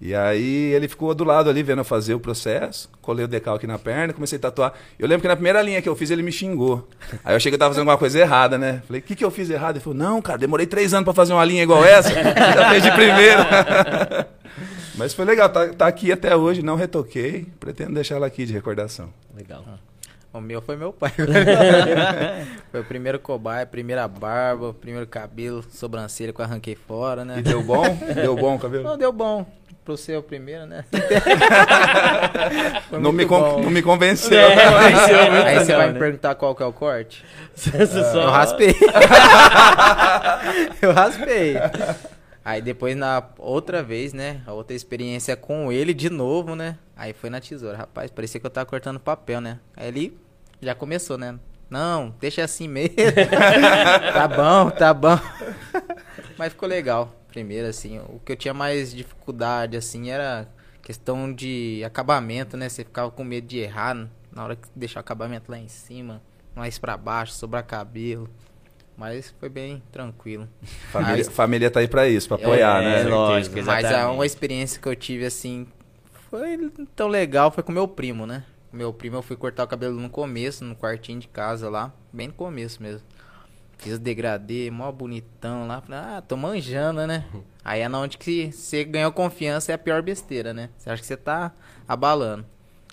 E aí ele ficou do lado ali vendo eu fazer o processo, colei o decal aqui na perna, comecei a tatuar. Eu lembro que na primeira linha que eu fiz ele me xingou. Aí eu achei que eu tava fazendo alguma coisa errada, né? Falei, o que, que eu fiz errado? Ele falou, não, cara, demorei três anos para fazer uma linha igual essa. Já fez de primeira. Mas foi legal, tá, tá aqui até hoje, não retoquei. Pretendo deixar ela aqui de recordação. Legal. O meu foi meu pai. foi o primeiro cobaia, primeira barba, primeiro cabelo, sobrancelha que eu arranquei fora, né? E deu bom? deu bom o cabelo? Não, deu bom. Pro seu primeiro, né? não, me não me convenceu. É, Aí você vai me perguntar qual que é o corte? Eu raspei. eu raspei. Aí depois na outra vez, né? A outra experiência com ele de novo, né? Aí foi na tesoura. Rapaz, parecia que eu tava cortando papel, né? Aí ele já começou, né? Não, deixa assim mesmo. tá bom, tá bom. Mas ficou legal. Primeiro, assim, o que eu tinha mais dificuldade, assim, era questão de acabamento, né? Você ficava com medo de errar na hora que deixar o acabamento lá em cima, mais para baixo, sobrar cabelo. Mas foi bem tranquilo. Família, Mas, família tá aí pra isso, pra apoiar, é, né? Lógico, exatamente. Mas a, uma experiência que eu tive, assim, foi tão legal, foi com meu primo, né? Meu primo, eu fui cortar o cabelo no começo, no quartinho de casa lá, bem no começo mesmo. Fiz o degradê, mó bonitão lá. Falei, ah, tô manjando, né? Aí é na onde que você ganhou confiança é a pior besteira, né? Você acha que você tá abalando.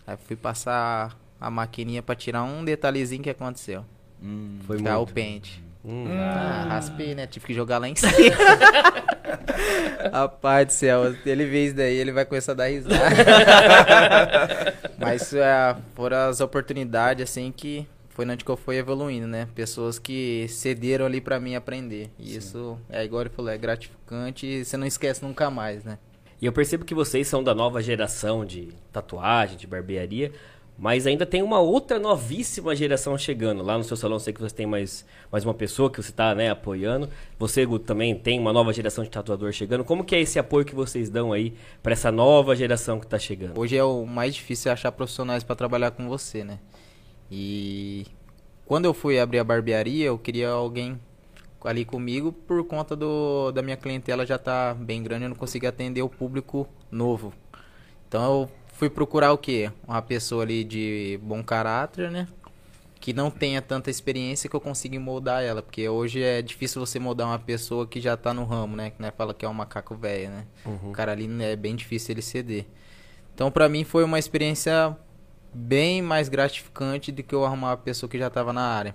Aí fui passar a maquininha pra tirar um detalhezinho que aconteceu. Hum, foi muito. o pente. Hum. Ah, raspei, né? Tive que jogar lá em cima. Rapaz do céu, ele vê isso daí, ele vai começar a dar risada. Mas é, foram as oportunidades, assim, que foi onde que eu fui evoluindo, né? Pessoas que cederam ali pra mim aprender. E Sim. isso, é igual ele falou, é gratificante e você não esquece nunca mais, né? E eu percebo que vocês são da nova geração de tatuagem, de barbearia, mas ainda tem uma outra novíssima geração chegando. Lá no seu salão, sei que você tem mais, mais uma pessoa que você está né, apoiando. Você, também tem uma nova geração de tatuador chegando. Como que é esse apoio que vocês dão aí para essa nova geração que está chegando? Hoje é o mais difícil achar profissionais pra trabalhar com você, né? E quando eu fui abrir a barbearia, eu queria alguém ali comigo por conta do da minha clientela já tá bem grande, eu não consegui atender o público novo. Então eu fui procurar o quê? Uma pessoa ali de bom caráter, né? Que não tenha tanta experiência que eu consiga moldar ela, porque hoje é difícil você moldar uma pessoa que já tá no ramo, né? Que né, fala que é um macaco velho, né? O cara ali é bem difícil ele ceder. Então, pra mim foi uma experiência bem mais gratificante do que eu arrumar uma pessoa que já estava na área.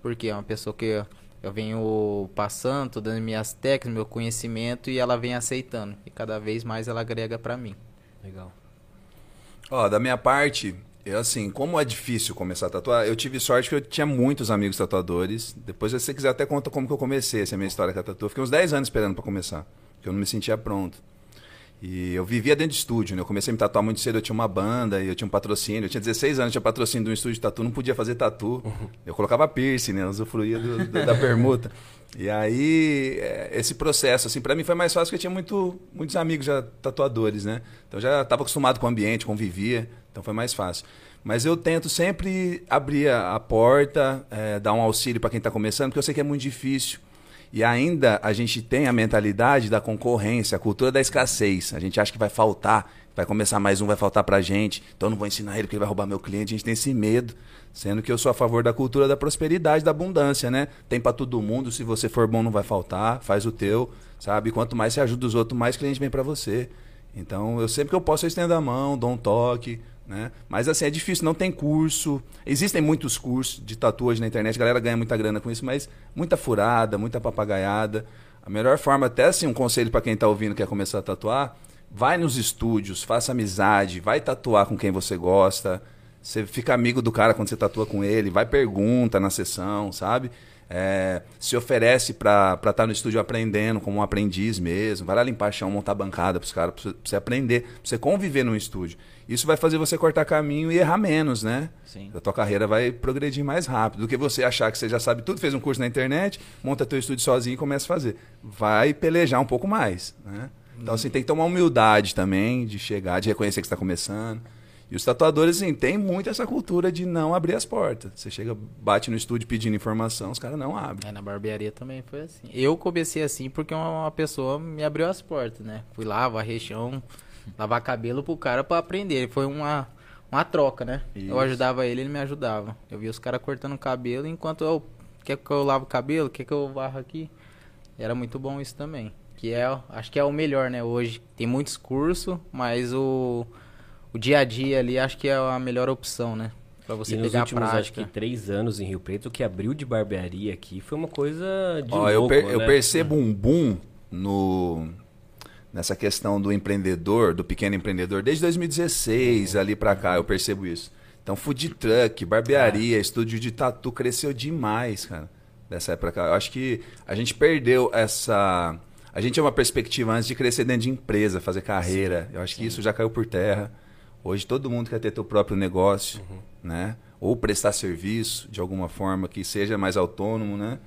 Porque é uma pessoa que eu- eu venho passando, dando minhas técnicas, meu conhecimento e ela vem aceitando. E cada vez mais ela agrega pra mim. Legal. Ó, da minha parte, eu assim, como é difícil começar a tatuar, eu tive sorte que eu tinha muitos amigos tatuadores. Depois, se você quiser, até conta como que eu comecei, essa é a minha história com a tatu. Eu fiquei uns 10 anos esperando pra começar, porque eu não me sentia pronto. E eu vivia dentro de estúdio, né? Eu comecei a me tatuar muito cedo, eu tinha uma banda e eu tinha um patrocínio. Eu tinha 16 anos, tinha patrocínio de um estúdio de tatu, não podia fazer tatu. Eu colocava piercing, né? Eu usufruía do- do- da permuta. E aí, é, esse processo, assim, pra mim foi mais fácil porque eu tinha muito, muitos amigos já tatuadores, né? Então já estava acostumado com o ambiente, convivia, então foi mais fácil. Mas eu tento sempre abrir a a porta, é, dar um auxílio para quem está começando, porque eu sei que é muito difícil. E ainda a gente tem a mentalidade da concorrência, a cultura da escassez. A gente acha que vai faltar, vai começar mais um, vai faltar pra gente. Então eu não vou ensinar ele porque ele vai roubar meu cliente. A gente tem esse medo. Sendo que eu sou a favor da cultura da prosperidade, da abundância, né? Tem pra todo mundo, se você for bom não vai faltar, faz o teu, sabe? Quanto mais você ajuda os outros, mais cliente vem pra você. Então, eu sempre que eu posso eu estendo a mão, dou um toque, né? Mas assim, é difícil, não tem curso. Existem muitos cursos de tatuagem na internet, a galera ganha muita grana com isso, mas muita furada, muita papagaiada. A melhor forma, até assim, um conselho para quem tá ouvindo quer começar a tatuar, vai nos estúdios, faça amizade, vai tatuar com quem você gosta. Você fica amigo do cara quando você tatua com ele, vai pergunta na sessão, sabe? É, se oferece pra estar no estúdio aprendendo, como um aprendiz mesmo. Vai lá limpar chão, montar bancada pros caras, pra você- aprender, pra você conviver no estúdio. Isso vai fazer você cortar caminho e errar menos, né? Sim. A tua carreira vai progredir mais rápido do que você achar que você já sabe tudo, fez um curso na internet, monta teu estúdio sozinho e começa a fazer. Vai pelejar um pouco mais, né? Então, assim, tem que tomar humildade também de chegar, de reconhecer que está começando. E os tatuadores, assim, tem muito essa cultura de não abrir as portas. Você chega, bate no estúdio pedindo informação, os caras não abrem. É, na barbearia também foi assim. Eu comecei assim porque uma, uma pessoa me abriu as portas, né? Fui lá, varrer chão, lavar cabelo pro cara pra aprender. Foi uma, uma troca, né? Eu Isso. ajudava ele, ele me ajudava. Eu via os caras cortando o cabelo enquanto eu. Quer que eu lavo o cabelo? Quer que eu varro aqui? Era muito bom isso também. Que é, acho que é o melhor, né? Hoje tem muitos cursos, mas o, o dia a dia ali acho que é a melhor opção, né? Pra você e nos pegar a últimos, acho que três anos em Rio Preto, o que abriu de barbearia aqui foi uma coisa de Ó, eu, louco, per- eu né? percebo um boom no nessa questão do empreendedor, do pequeno empreendedor, desde 2016 ali pra cá, eu percebo isso. Então, food truck, barbearia, estúdio de tatu cresceu demais, cara, dessa época. Eu acho que a gente perdeu essa a gente tinha uma perspectiva antes de crescer dentro de empresa, fazer carreira. Eu acho que isso já caiu por terra. Hoje todo mundo quer ter teu próprio negócio, né? Ou prestar serviço de alguma forma que seja mais autônomo, né?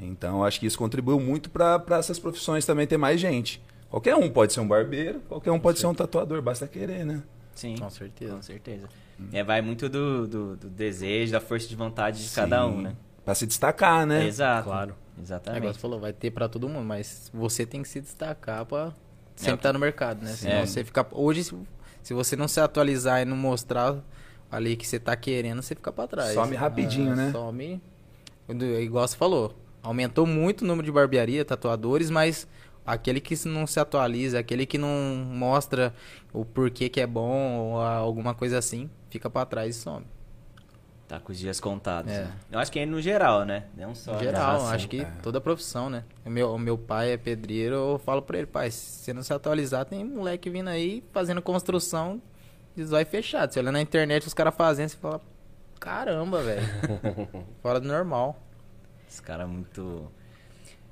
Então, eu acho que isso contribuiu muito para essas profissões também ter mais gente. Qualquer um pode ser um barbeiro, qualquer um pode ser um tatuador, basta querer, né? Sim. Com certeza. Com certeza. É, vai muito do, do, do desejo, da força de vontade de cada um, né? Para se destacar, né? Exato. Claro. É, Exatamente. você falou, vai ter pra todo mundo, mas você tem que se destacar pra sempre estar no mercado, né? Senão É. você fica. Hoje, se, se você não se atualizar e não mostrar ali que você tá querendo, você fica pra trás. Some rapidinho, Ah, né? Some. Igual você falou. Aumentou muito o número de barbearia, tatuadores, mas aquele que não se atualiza, aquele que não mostra o porquê que é bom ou alguma coisa assim, fica pra trás e some. Tá com os dias contados. É. né? Eu acho que é no geral, né? Não só. Né? geral, assim, acho que é. toda profissão, né? O meu, o meu pai é pedreiro, eu falo pra ele, pai, se você não se atualizar, tem moleque vindo aí fazendo construção de zóio fechado. Você olha na internet os caras fazendo, você fala, caramba, velho. Fora do normal. Esse cara é muito.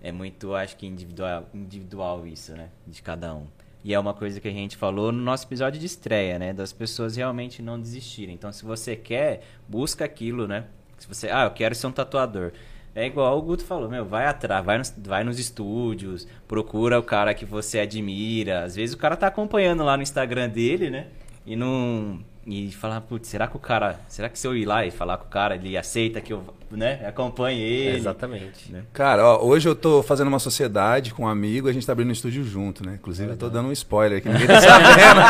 É muito, acho que individual, individual isso, né? De cada um. E é uma coisa que a gente falou no nosso episódio de estreia, né? Das pessoas realmente não desistirem. Então, se você quer, busca aquilo, né? Se você, ah, eu quero ser um tatuador. É igual o Guto falou, meu, vai atrás, vai nos, vai nos estúdios, procura o cara que você admira. Às vezes o cara tá acompanhando lá no Instagram dele, né? E não. E falar, putz, será que o cara. Será que se eu ir lá e falar com o cara, ele aceita que eu né, acompanhe ele? Exatamente. Né? Cara, ó, hoje eu tô fazendo uma sociedade com um amigo, a gente tá abrindo um estúdio junto, né? Inclusive eu tô dando um spoiler que ninguém tá sabendo.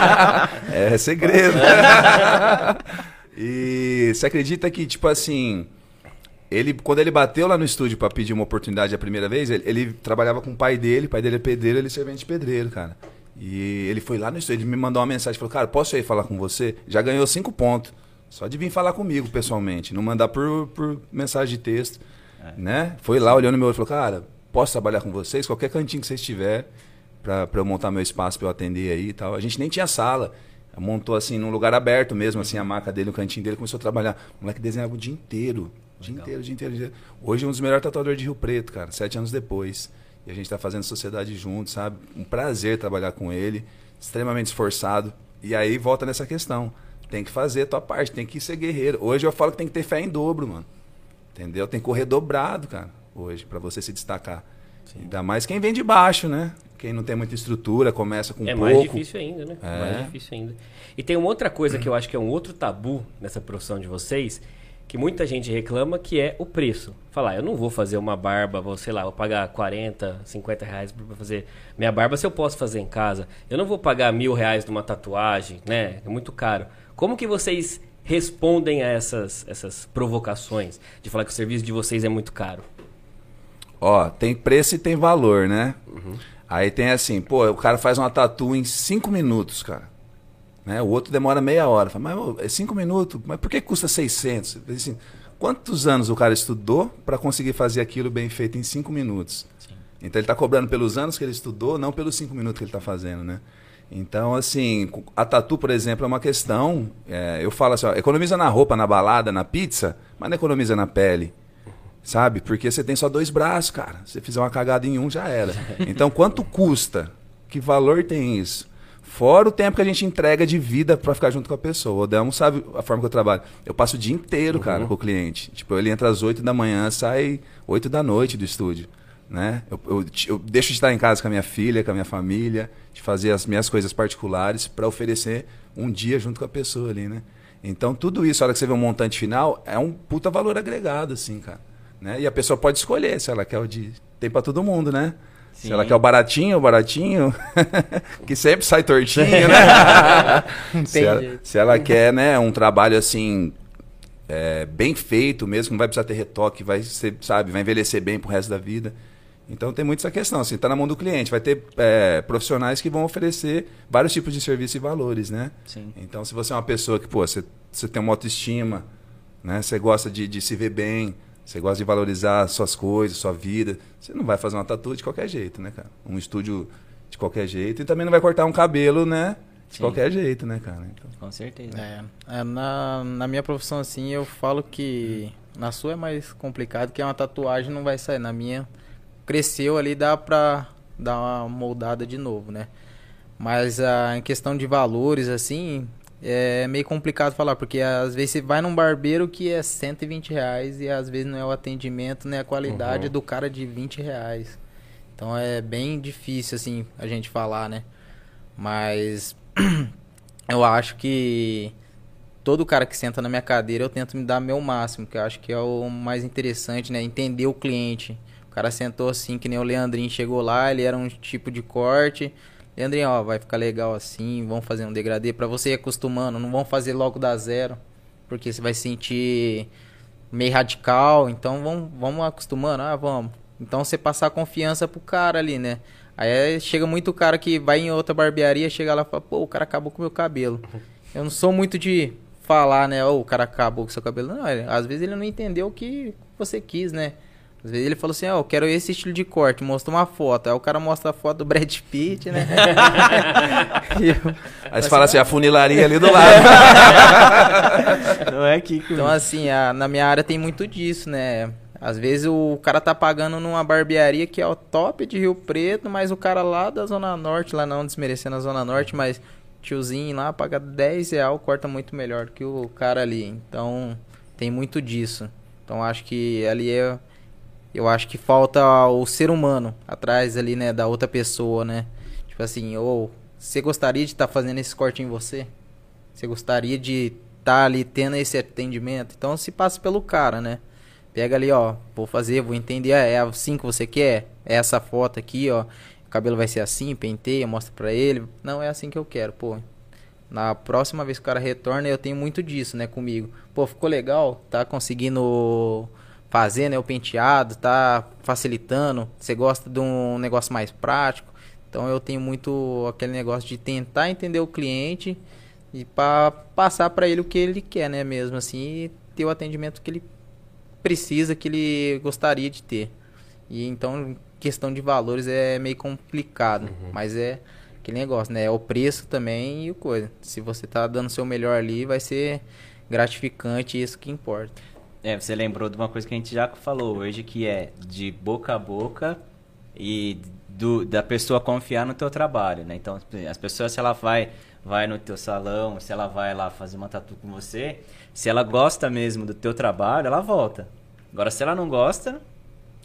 é segredo. e você acredita que, tipo assim, ele, quando ele bateu lá no estúdio para pedir uma oportunidade a primeira vez, ele, ele, trabalhava com o pai dele, o pai dele é pedreiro, ele é servente de pedreiro, cara. E ele foi lá no estúdio, ele me mandou uma mensagem, falou, cara, posso ir falar com você? Já ganhou cinco pontos. Só de vir falar comigo pessoalmente, não mandar por, por mensagem de texto. É. Né? Foi lá, olhando no meu olho e falou, cara, posso trabalhar com vocês? Qualquer cantinho que vocês tiver para eu montar meu espaço para eu atender aí e tal. A gente nem tinha sala. Montou assim num lugar aberto mesmo, assim, a maca dele, o cantinho dele, começou a trabalhar. O moleque desenhava o dia inteiro. O dia inteiro, o dia inteiro, dia inteiro. Hoje é um dos melhores tatuadores de Rio Preto, cara, sete anos depois. E a gente está fazendo sociedade junto, sabe? Um prazer trabalhar com ele, extremamente esforçado. E aí volta nessa questão. Tem que fazer a tua parte, tem que ser guerreiro. Hoje eu falo que tem que ter fé em dobro, mano. Entendeu? Tem que correr dobrado, cara, hoje, para você se destacar. Sim. Ainda mais quem vem de baixo, né? Quem não tem muita estrutura, começa com é pouco. É mais difícil ainda, né? É. Mais difícil ainda. E tem uma outra coisa que eu acho que é um outro tabu nessa profissão de vocês, que muita gente reclama, que é o preço. Falar, eu não vou fazer uma barba, vou, sei lá, vou pagar 40, 50 reais para fazer minha barba se eu posso fazer em casa. Eu não vou pagar mil reais numa tatuagem, né? É muito caro. Como que vocês respondem a essas, essas provocações de falar que o serviço de vocês é muito caro? Ó, tem preço e tem valor, né? Uhum. Aí tem assim, pô, o cara faz uma tatu em 5 minutos, cara. Né? O outro demora meia hora. Fala, mas é 5 minutos, mas por que custa 600? Assim, quantos anos o cara estudou para conseguir fazer aquilo bem feito em 5 minutos? Sim. Então ele está cobrando pelos anos que ele estudou, não pelos 5 minutos que ele está fazendo, né? Então, assim, a tatu, por exemplo, é uma questão. É, eu falo assim, ó, economiza na roupa, na balada, na pizza, mas não economiza na pele. Sabe? Porque você tem só dois braços, cara. Se você fizer uma cagada em um, já era. Então, quanto custa? Que valor tem isso? Fora o tempo que a gente entrega de vida para ficar junto com a pessoa. O Delmo sabe a forma que eu trabalho. Eu passo o dia inteiro, cara, uhum. com o cliente. Tipo, ele entra às 8 da manhã, sai 8 da noite do estúdio. Né? Eu, eu, eu, deixo de estar em casa com a minha filha, com a minha família, de fazer as minhas coisas particulares para oferecer um dia junto com a pessoa ali, né? Então tudo isso, a hora que você vê um montante final, é um puta valor agregado, assim, cara. Né? E a pessoa pode escolher se ela quer o de. Tem para todo mundo, né? Sim. Se ela quer o baratinho, o baratinho, que sempre sai tortinho, né? se, ela, se, ela, quer, né, um trabalho assim, é, bem feito mesmo, não vai precisar ter retoque, vai ser, sabe, vai envelhecer bem pro resto da vida. Então tem muito essa questão, assim, tá na mão do cliente. Vai ter é, profissionais que vão oferecer vários tipos de serviço e valores, né? Sim. Então, se você é uma pessoa que, pô, você, você tem uma autoestima, né? Você gosta de, de se ver bem, você gosta de valorizar suas coisas, sua vida, você não vai fazer uma tatu de qualquer jeito, né, cara? Um estúdio de qualquer jeito e também não vai cortar um cabelo, né? De Sim. qualquer jeito, né, cara? Então... Com certeza. É, é, na, na minha profissão, assim, eu falo que na sua é mais complicado, que é uma tatuagem não vai sair. Na minha cresceu ali, dá pra dar uma moldada de novo, né? Mas a, em questão de valores, assim, é meio complicado falar, porque às vezes você vai num barbeiro que é 120 reais e às vezes não é o atendimento, nem a qualidade uhum. do cara de 20 reais. Então é bem difícil, assim, a gente falar, né? Mas eu acho que todo cara que senta na minha cadeira eu tento me dar meu máximo, que eu acho que é o mais interessante, né? Entender o cliente. O cara sentou assim, que nem o Leandrinho chegou lá, ele era um tipo de corte. Leandrinho, ó, vai ficar legal assim, vamos fazer um degradê para você ir acostumando, não vamos fazer logo da zero, porque você vai sentir meio radical, então vamos, vamos acostumando, ah, vamos. Então você passar confiança pro cara ali, né? Aí chega muito cara que vai em outra barbearia, chega lá e fala, pô, o cara acabou com o meu cabelo. Eu não sou muito de falar, né, oh, o cara acabou com o seu cabelo. Não, às vezes ele não entendeu o que você quis, né? Às vezes ele falou assim, ó, eu quero esse estilo de corte, mostrou uma foto. Aí o cara mostra a foto do Brad Pitt, né? Eu- Aí você fala assim, a funilaria ali do lado. Não é que. Então, assim, a- na minha área tem muito disso, né? Às vezes o cara tá pagando numa barbearia que é o top de Rio Preto, mas o cara lá da Zona Norte, lá não desmerecendo a Zona Norte, mas tiozinho lá paga 10 real, corta muito melhor que o cara ali. Então, tem muito disso. Então, acho que ali é. Eu acho que falta o ser humano atrás ali, né, da outra pessoa, né? Tipo assim, ou você gostaria de estar fazendo esse corte em você? Você gostaria de estar ali tendo esse atendimento? Então se passa pelo cara, né? Pega ali, ó, vou fazer, vou entender, é é assim que você quer? É essa foto aqui, ó. O cabelo vai ser assim, penteia, mostra pra ele. Não, é assim que eu quero, pô. Na próxima vez que o cara retorna, eu tenho muito disso, né, comigo. Pô, ficou legal, tá conseguindo fazer, né, o penteado, tá facilitando. Você gosta de um negócio mais prático. Então eu tenho muito aquele negócio de tentar entender o cliente e para passar para ele o que ele quer, né, mesmo assim, e ter o atendimento que ele precisa, que ele gostaria de ter. E então, questão de valores é meio complicado, mas é aquele negócio, né? É o preço também e o coisa. Se você tá dando o seu melhor ali, vai ser gratificante, isso que importa. É, você lembrou de uma coisa que a gente já falou hoje, que é de boca a boca e do, da pessoa confiar no teu trabalho, né? Então, as pessoas, se ela vai, vai no teu salão, se ela vai lá fazer uma tatu com você, se ela gosta mesmo do teu trabalho, ela volta. Agora, se ela não gosta,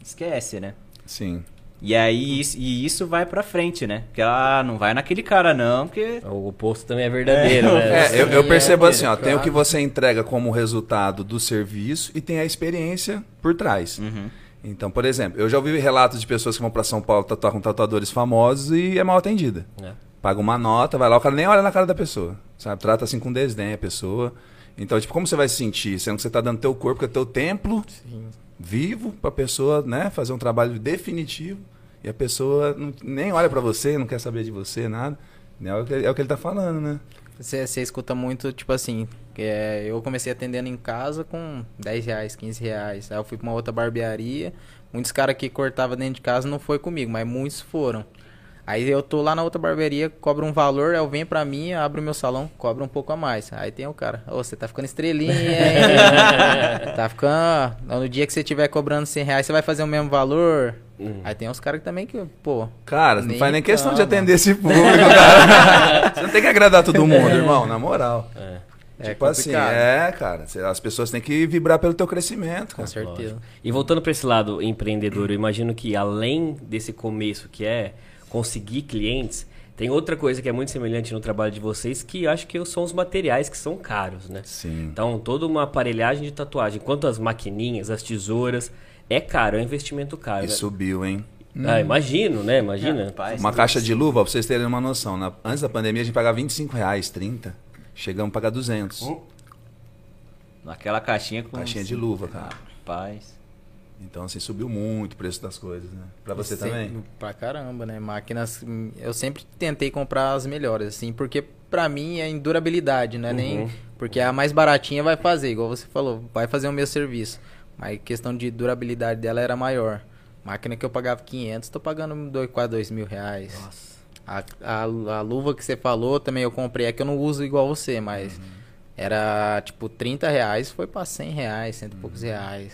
esquece, né? Sim. E aí, isso, e isso vai pra frente, né? Porque ela não vai naquele cara não, porque... O oposto também é verdadeiro, né? É, eu, eu Sim, percebo é, assim, ó, tem o que você entrega como resultado do serviço e tem a experiência por trás. Uhum. Então, por exemplo, eu já ouvi relatos de pessoas que vão pra São Paulo tatuar com tatuadores famosos e é mal atendida. É. Paga uma nota, vai lá, o cara nem olha na cara da pessoa, sabe? Trata assim com desdém a pessoa. Então, tipo, como você vai se sentir? Sendo que você tá dando teu corpo, que é teu templo vivo pra pessoa, né, fazer um trabalho definitivo e a pessoa não- nem olha pra você, não quer saber de você, nada. É o que, é o que ele tá falando, né? Você, você escuta muito, tipo assim, é, eu comecei atendendo em casa com 10 reais, 15 reais. Aí eu fui pra uma outra barbearia. Muitos caras que cortavam dentro de casa não foi comigo, mas muitos foram. Aí eu tô lá na outra barbearia, cobra um valor, aí eu venho pra mim, abro o meu salão, cobra um pouco a mais. Aí tem o cara, ô, você tá ficando estrelinha, hein? tá ficando... No dia que você tiver cobrando 100 reais, você vai fazer o mesmo valor? Aí tem uns caras que também que, pô... Cara, não faz nem questão de calma. atender esse público, cara. Você não tem que agradar todo mundo, irmão, na moral. É. É tipo assim, complicado. é, cara. As pessoas têm que vibrar pelo teu crescimento, Com cara. certeza. E voltando para esse lado empreendedor, eu imagino que além desse começo, que é conseguir clientes, tem outra coisa que é muito semelhante no trabalho de vocês, que eu acho que são os materiais que são caros, né? Sim. Então, toda uma aparelhagem de tatuagem, quanto as maquininhas, as tesouras, é caro, é um investimento caro. E né? subiu, hein? Ah, imagino, né? Imagina. Rapaz, Uma caixa de luva, pra vocês terem uma noção. na- antes da pandemia a gente pagava 25 reais, 30. Chegamos a pagar 200. Naquela caixinha com... Caixinha de luva, cara. Rapaz... Então, assim, subiu muito o preço das coisas, né? Pra você Sempre- também? Pra caramba, né? Máquinas. Eu sempre tentei comprar as melhores, assim, porque pra mim é em durabilidade, né? Nem. Porque a mais baratinha vai fazer, igual você falou, vai fazer o meu serviço. Mas a questão de durabilidade dela era maior. Máquina que eu pagava 500, tô pagando dois, quase 2 mil reais. Nossa. A, a, a luva que você falou também eu comprei, é que eu não uso igual você, mas Uhum. era tipo 30 reais, foi pra 100 reais, cento e Uhum. poucos reais.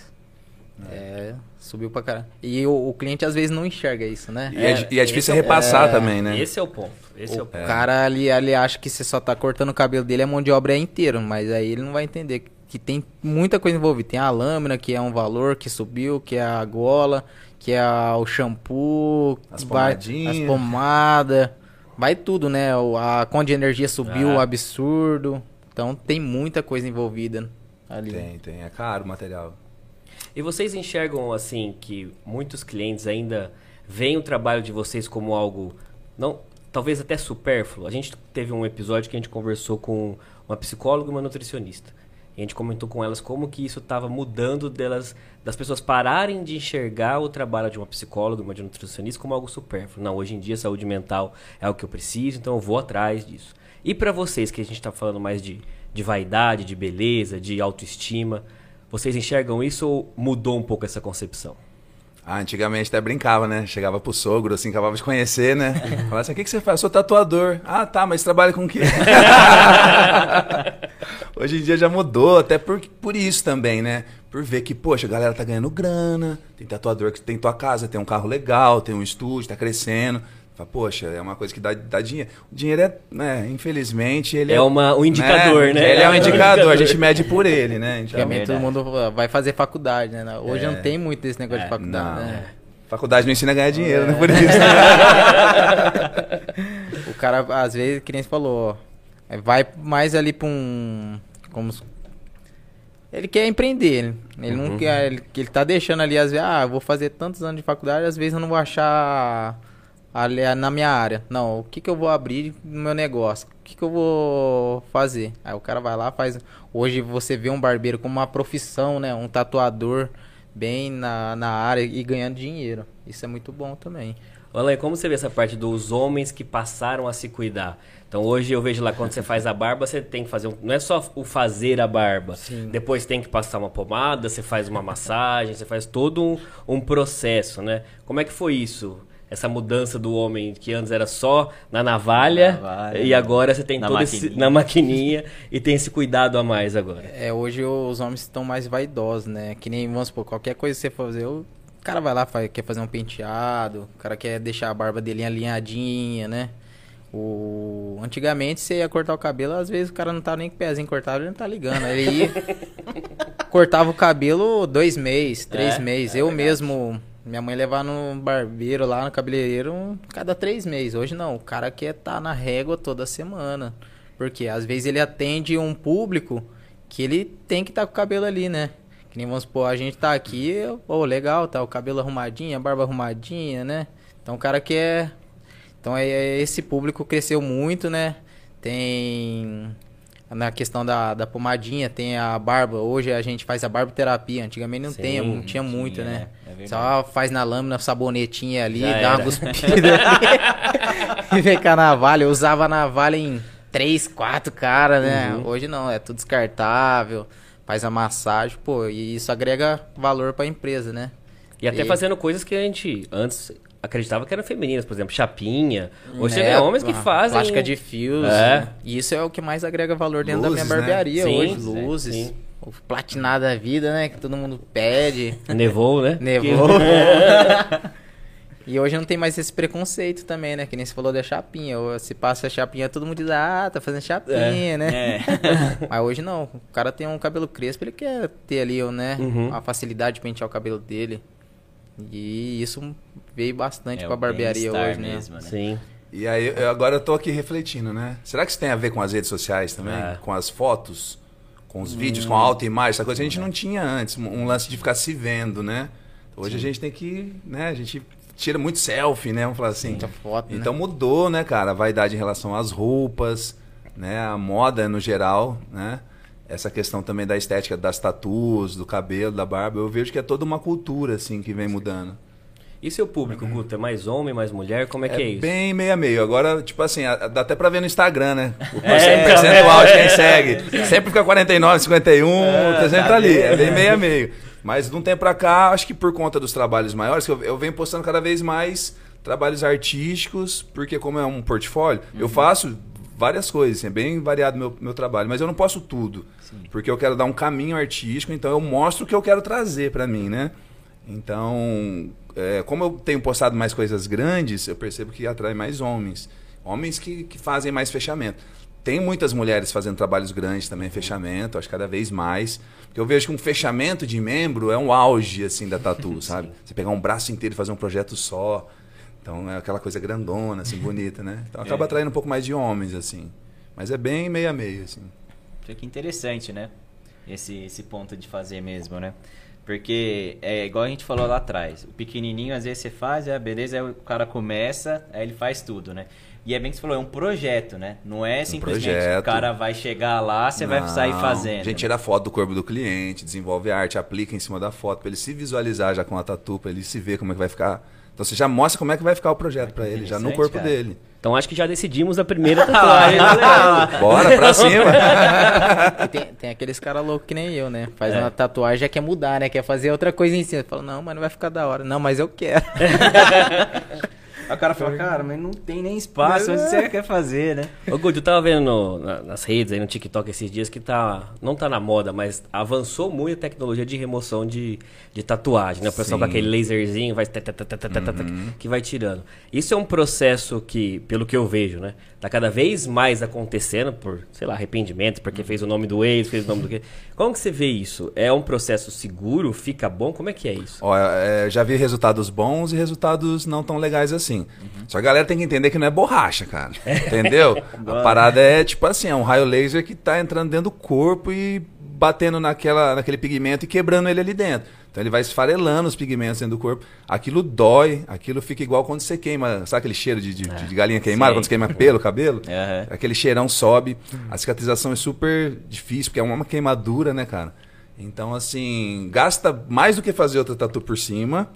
É, subiu pra caramba. E o, o cliente às vezes não enxerga isso, né? E é, e é difícil é o- repassar é, também, né? Esse é o ponto. Esse é o O ponto. cara ali, ali acha que você só tá cortando o cabelo dele, a mão de obra é inteiro, mas aí ele não vai entender que tem muita coisa envolvida. Tem a lâmina, que é um valor que subiu, que é a gola, que é a- o shampoo, As pomadinhas. as pomadas, vai tudo, né? O- A conta de energia subiu, Ah. absurdo. Então tem muita coisa envolvida ali. Tem, tem. É caro o material. E vocês enxergam assim que muitos clientes ainda veem o trabalho de vocês como algo não, talvez até supérfluo. A gente teve um episódio que a gente conversou com uma psicóloga e uma nutricionista. E a gente comentou com elas como que isso estava mudando delas, das pessoas pararem de enxergar o trabalho de uma psicóloga, uma de um nutricionista como algo supérfluo. Não, hoje em dia saúde mental é o que eu preciso, então eu vou atrás disso. E para vocês que a gente está falando mais de, de vaidade, de beleza, de autoestima, vocês enxergam isso ou mudou um pouco essa concepção? Ah, antigamente até brincava, né? Chegava pro sogro, assim, acabava de conhecer, né? Falava assim, o que, que você faz? Eu sou tatuador. Ah, tá, mas trabalha com o quê? Hoje em dia já mudou, até por, por isso também, né? Por ver que, poxa, a galera tá ganhando grana, tem tatuador que tem tua casa, tem um carro legal, tem um estúdio, tá crescendo. Fala, poxa, é uma coisa que dá, dá dinheiro. O dinheiro é, né, infelizmente, ele é. É uma, um indicador, né? Ele é um indicador, a gente mede por ele, né? Então, Antigamente todo verdade. mundo vai fazer faculdade, né? Hoje É. não tem muito desse negócio de É, faculdade, não. né? faculdade não ensina a ganhar dinheiro, né? Por isso. O cara, às vezes, que nem você falou, ó, é, vai mais ali pra um. Como ele quer empreender. Ele Uhum. não quer. Ele, ele tá deixando ali, às vezes, ah, eu vou fazer tantos anos de faculdade, às vezes eu não vou achar na minha área. Não, o que, que eu vou abrir no meu negócio? O que, que eu vou fazer? Aí o cara vai lá, faz. Hoje você vê um barbeiro como uma profissão, né? Um tatuador bem na, na área e ganhando dinheiro. Isso é muito bom também. Olha aí, como você vê essa parte dos homens que passaram a se cuidar? Então hoje eu vejo lá quando você faz a barba, você tem que fazer um, não é só o fazer a barba. Sim. Depois tem que passar uma pomada, você faz uma massagem, você faz todo um, um processo, né? Como é que foi isso? Essa mudança do homem que antes era só na navalha, Navalha, e agora você tem na todo esse maquininha. na maquininha e tem esse cuidado a mais agora. É, hoje os homens estão mais vaidosos, né? Que nem, vamos supor, qualquer coisa que você fazer, o cara vai lá, faz- quer fazer um penteado, o cara quer deixar a barba dele alinhadinha, né? O... Antigamente você ia cortar o cabelo, às vezes o cara não tá nem com o pezinho cortado, ele não tá ligando. Ele ia... cortava o cabelo dois meses, três É, meses. é Eu verdade. mesmo, minha mãe levava no barbeiro lá, no cabeleireiro, cada três meses. Hoje não, o cara quer estar na régua toda semana. Porque às vezes ele atende um público que ele tem que estar com o cabelo ali, né? Que nem vamos supor, a gente tá aqui, pô, legal, tá o cabelo arrumadinho, a barba arrumadinha, né? Então o cara quer. Então é, é- esse público cresceu muito, né? Tem na questão da, da pomadinha, tem a barba. Hoje a gente faz a barboterapia. Antigamente não, Sim, tem, não tinha muito, tinha, né? É. Só faz na lâmina, sabonetinha ali, Já dá era. uma cuspida ali. e vem com a navalha. Eu usava a navalha em três, quatro caras, né? Uhum. Hoje não, é tudo descartável. Faz a massagem, pô, e isso agrega valor pra empresa, né? E até E- fazendo coisas que a gente antes acreditava que eram femininas, por exemplo, chapinha. Hoje É, vê homens que a fazem. Plástica de fios. É. né? E isso é o que mais agrega valor dentro da né? minha barbearia Sim, hoje. sim, Luzes. sim. O platinado da vida, né? Que todo mundo pede. Nevou, né? Nevou. e hoje não tem mais esse preconceito também, né? Que nem você falou da chapinha. Ou Se passa a chapinha, todo mundo diz, ah, tá fazendo chapinha, né? É. Mas hoje não. O cara tem um cabelo crespo, ele quer ter ali, né? Uhum. A facilidade de pentear o cabelo dele. E isso veio bastante É pra barbearia hoje, né? mesmo, né? Sim. E aí, eu, agora eu tô aqui refletindo, né? Será que isso tem a ver com as redes sociais também? É. Com as fotos? Com os vídeos, com a autoimagem? Essa coisa que a gente não tinha antes. Um lance de ficar se vendo, né? Hoje a gente tem que, né? A gente tira muito selfie, né? Vamos falar assim. Muita foto, né? Então mudou, né, cara? A vaidade em relação às roupas, né? A moda no geral, né? Essa questão também da estética das tatuas, do cabelo, da barba. Eu vejo que é toda uma cultura, assim, que vem mudando. E seu público, Guto, é mais homem, mais mulher? Como é, que é isso? bem meio a meio. Agora, tipo assim, dá até pra ver no Instagram, né? O É, percentual de é. quem segue. Sempre fica 49, 51, É, tá sempre tá ali. É bem meio a meio. Mas de um tempo pra cá, acho que por conta dos trabalhos maiores, que eu, eu venho postando cada vez mais trabalhos artísticos, porque como é um portfólio, eu faço várias coisas, assim, é bem variado meu, meu trabalho, mas eu não posso tudo. Porque eu quero dar um caminho artístico, então eu mostro o que eu quero trazer pra mim, né? Então, é, como eu tenho postado mais coisas grandes, eu percebo que atrai mais homens. Homens que, que fazem mais fechamento. Tem muitas mulheres fazendo trabalhos grandes também, fechamento, acho cada vez mais. Porque eu vejo que um fechamento de membro é um auge, assim, da tatu, sabe? Você pegar um braço inteiro e fazer um projeto só. Então, é aquela coisa grandona, assim, bonita, né? Então, acaba É. atraindo um pouco mais de homens, assim. Mas é bem meio a meio, assim. Que interessante, né? Esse, esse ponto de fazer mesmo, né? Porque é igual a gente falou lá atrás. O pequenininho, às vezes você faz, é beleza, aí o cara começa, aí ele faz tudo, né? E é bem que você falou, é um projeto, né? Não é simplesmente projeto. o cara vai chegar lá, você vai Não, sair fazendo. A gente tira foto do corpo do cliente, desenvolve arte, aplica em cima da foto para ele se visualizar já com a tatu, para ele se ver como é que vai ficar. Então você já mostra como é que vai ficar o projeto para ele, já no corpo cara. dele. Então acho que já decidimos a primeira tatuagem. Bora pra cima. Tem, tem aqueles caras loucos que nem eu, né? Faz uma tatuagem já quer mudar, né? Quer fazer outra coisa em cima. Fala, não, mas não vai ficar da hora. Não, mas eu quero. Aí o cara fala, cara, mas não tem nem espaço, mas você quer fazer, né? Ô, Guto, eu tava vendo no- na- nas redes aí no TikTok esses dias que tá. Não tá na moda, mas avançou muito a tecnologia de remoção de, de tatuagem, né? O pessoal Sim. com aquele laserzinho vai, tá, tá, tá, tá, que vai tirando. Isso é um processo que, pelo que eu vejo, né? Tá cada vez mais acontecendo por, sei lá, arrependimento, porque fez o nome do ex, fez o nome do quê. Como que você vê isso? É um processo seguro? Fica bom? Como é que é isso? Ó, é, já vi resultados bons e resultados não tão legais assim. Só que a galera tem que entender que não é borracha, cara. Entendeu? a parada é tipo assim, é um raio laser que tá entrando dentro do corpo e batendo naquela, naquele pigmento e quebrando ele ali dentro. Então ele vai esfarelando os pigmentos dentro do corpo. Aquilo dói, aquilo fica igual quando você queima. Sabe aquele cheiro de, de, de galinha queimada, Sim. quando você queima pelo, cabelo? Aham. Aquele cheirão sobe. A cicatrização é super difícil, porque é uma queimadura, né, cara? Então, assim, gasta mais do que fazer outra tatu por cima.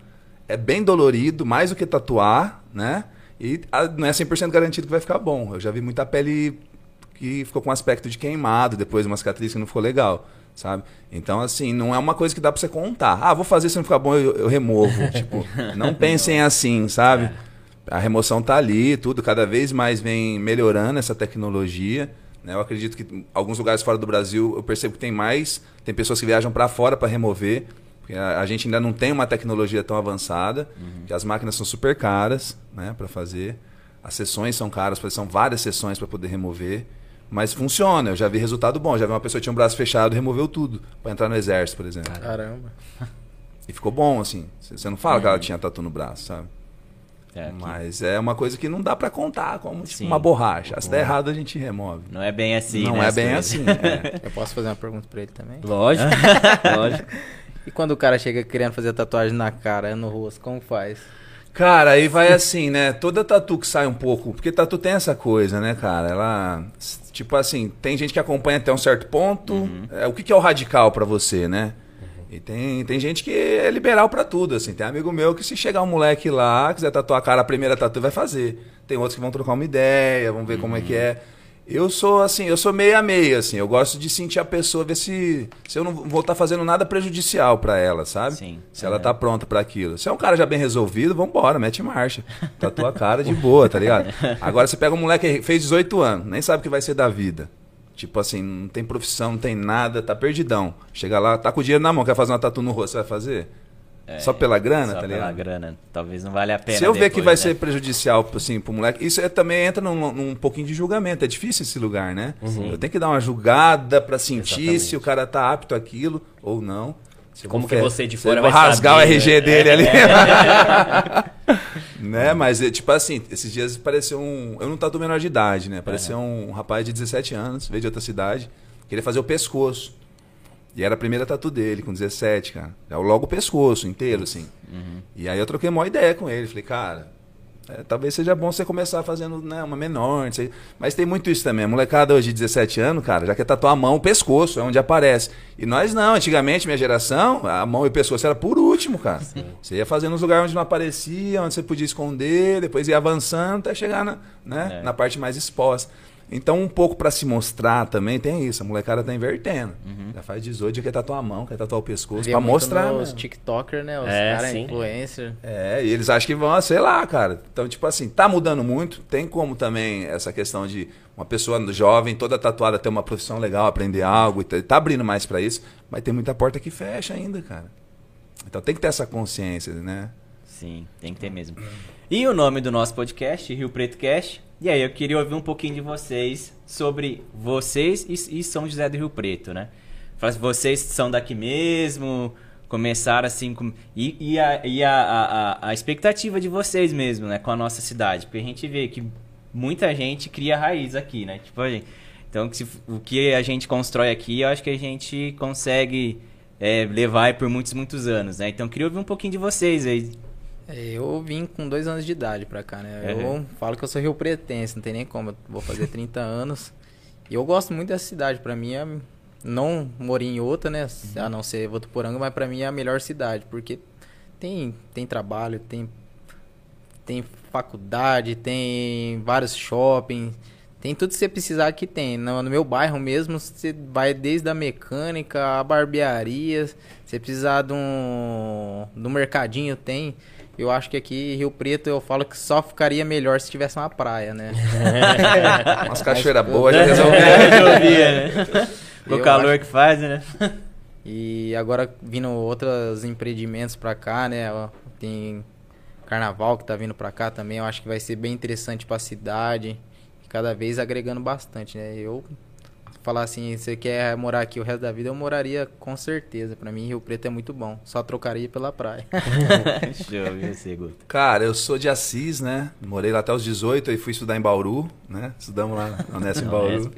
É bem dolorido, mais do que tatuar, né? E ah, não é 100% garantido que vai ficar bom. Eu já vi muita pele que ficou com aspecto de queimado, depois uma cicatriz que não ficou legal, sabe? Então, assim, não é uma coisa que dá pra você contar. Ah, vou fazer, se não ficar bom, eu, eu removo. tipo, não pensem assim, sabe? A remoção tá ali, tudo, cada vez mais vem melhorando essa tecnologia. né? Eu acredito que alguns lugares fora do Brasil eu percebo que tem mais, tem pessoas que viajam para fora para remover, porque a, a gente ainda não tem uma tecnologia tão avançada, que as máquinas são super caras, né, para fazer. As sessões são caras, são várias sessões para poder remover. Mas funciona, eu já vi resultado bom. Já vi uma pessoa que tinha um braço fechado e removeu tudo para entrar no exército, por exemplo. Caramba. E ficou bom, assim. Você não fala que ela tinha tatu no braço, sabe? É. Mas é uma coisa que não dá pra contar, como tipo, uma borracha. Se der errado, a gente remove. Não é bem assim, não né, é bem coisas. assim. é. Eu posso fazer uma pergunta pra ele também? Lógico, lógico. E quando o cara chega querendo fazer tatuagem na cara, no rosto, como faz? Cara, aí vai assim, né? Toda tatu que sai um pouco. Porque tatu tem essa coisa, né, cara? Ela. Tipo assim, tem gente que acompanha até um certo ponto. É, o que, que é o radical pra você, né? E tem, tem gente que é liberal pra tudo, assim. Tem amigo meu que se chegar um moleque lá, quiser tatuar a cara, a primeira tatu vai fazer. Tem outros que vão trocar uma ideia, vão ver como é que é. Eu sou assim, eu sou meio a meio, assim. Eu gosto de sentir a pessoa, ver se, se eu não vou estar fazendo nada prejudicial pra ela, sabe? Sim. Se ela tá pronta pra aquilo. Se é um cara já bem resolvido, vambora, mete marcha. Tatua a cara de boa, tá ligado? Agora você pega um moleque que fez 18 anos, nem sabe o que vai ser da vida. Tipo assim, não tem profissão, não tem nada, tá perdidão. Chega lá, tá com o dinheiro na mão, quer fazer uma tatu no rosto, você vai fazer? Só pela grana, Só tá pela ligado? grana. Talvez não valha a pena Se eu ver que depois, vai né? ser prejudicial assim, pro moleque, isso é- também entra num, num pouquinho de julgamento. É difícil esse lugar, né? Eu tenho que dar uma julgada pra sentir Exatamente. se o cara tá apto àquilo ou não. Se Como que fe- você de fora vai rasgar saber, o RG né? dele ali. né? Mas, é, tipo assim, esses dias apareceu um... Eu não tatu menor de idade, né? Apareceu um rapaz de 17 anos, veio de outra cidade, queria fazer o pescoço. E era a primeira tatu dele, com 17, cara. É logo o pescoço inteiro, assim. E aí eu troquei uma ideia com ele. Falei, cara, é, talvez seja bom você começar fazendo né, uma menor. não sei. Mas tem muito isso também. A molecada hoje de 17 anos, cara, já quer tatuar a mão, o pescoço, é onde aparece. E nós não. Antigamente, minha geração, a mão e o pescoço era por último, cara. Você ia fazendo nos lugares onde não aparecia, onde você podia esconder, depois ia avançando até chegar na, né, É. na parte mais exposta. Então, um pouco pra se mostrar também tem isso. A molecada tá invertendo. Já faz 18, já quer tatuar a mão, quer tatuar o pescoço, muito mostrar. Os né? TikTokers, né? Os É, caras influencer. É, e eles acham que vão, sei lá, cara. Então, tipo assim, tá mudando muito. Tem como também essa questão de uma pessoa jovem, toda tatuada, ter uma profissão legal, aprender algo. e Tá tá abrindo mais pra isso. Mas tem muita porta que fecha ainda, cara. Então tem que ter essa consciência, né? Sim, tem que ter mesmo. E o nome do nosso podcast, Rio Preto Cast. E aí, eu queria ouvir um pouquinho de vocês sobre vocês e, e São José do Rio Preto, né? Se Vocês são daqui mesmo, começaram assim com. E, e, a, e a, a, a- expectativa de vocês mesmo, né? Com a nossa cidade. Porque a gente vê que muita gente cria raiz aqui, né? Tipo, gente- então, se- o que a gente constrói aqui, eu acho que a gente consegue é, levar por muitos, muitos anos, né? Então, eu queria ouvir um pouquinho de vocês aí. É, Eu vim com dois anos de idade pra cá, né? Uhum. Eu falo que eu sou rio pretense, não tem nem como. Eu vou fazer 30 anos. E eu gosto muito dessa cidade. Pra mim, é... não morei em outra, né? A não ser Votuporanga, mas pra mim é a melhor cidade. Porque tem, tem trabalho, tem, tem faculdade, tem vários shoppings, tem tudo que você precisar aqui tem. No, no meu bairro mesmo, você vai desde a mecânica, a barbearia, se você precisar de um, de um mercadinho, tem. Eu acho que aqui Rio Preto eu falo que só ficaria melhor se tivesse uma praia, né? Umas cachoeiras boas já É, resolveu. resolvia, né? O calor acho- que faz, né? E agora vindo outros empreendimentos pra cá, né? Tem carnaval que tá vindo pra cá também. Eu acho que vai ser bem interessante pra cidade. Cada vez agregando bastante, né? Eu falar assim, você quer morar aqui o resto da vida, eu moraria com certeza. Pra mim, Rio Preto é muito bom. Só trocaria pela praia. Show, você, Guto? Cara, eu sou de Assis, né? Morei lá até os 18 e fui estudar em Bauru, né? Estudamos lá na Unesp em Bauru.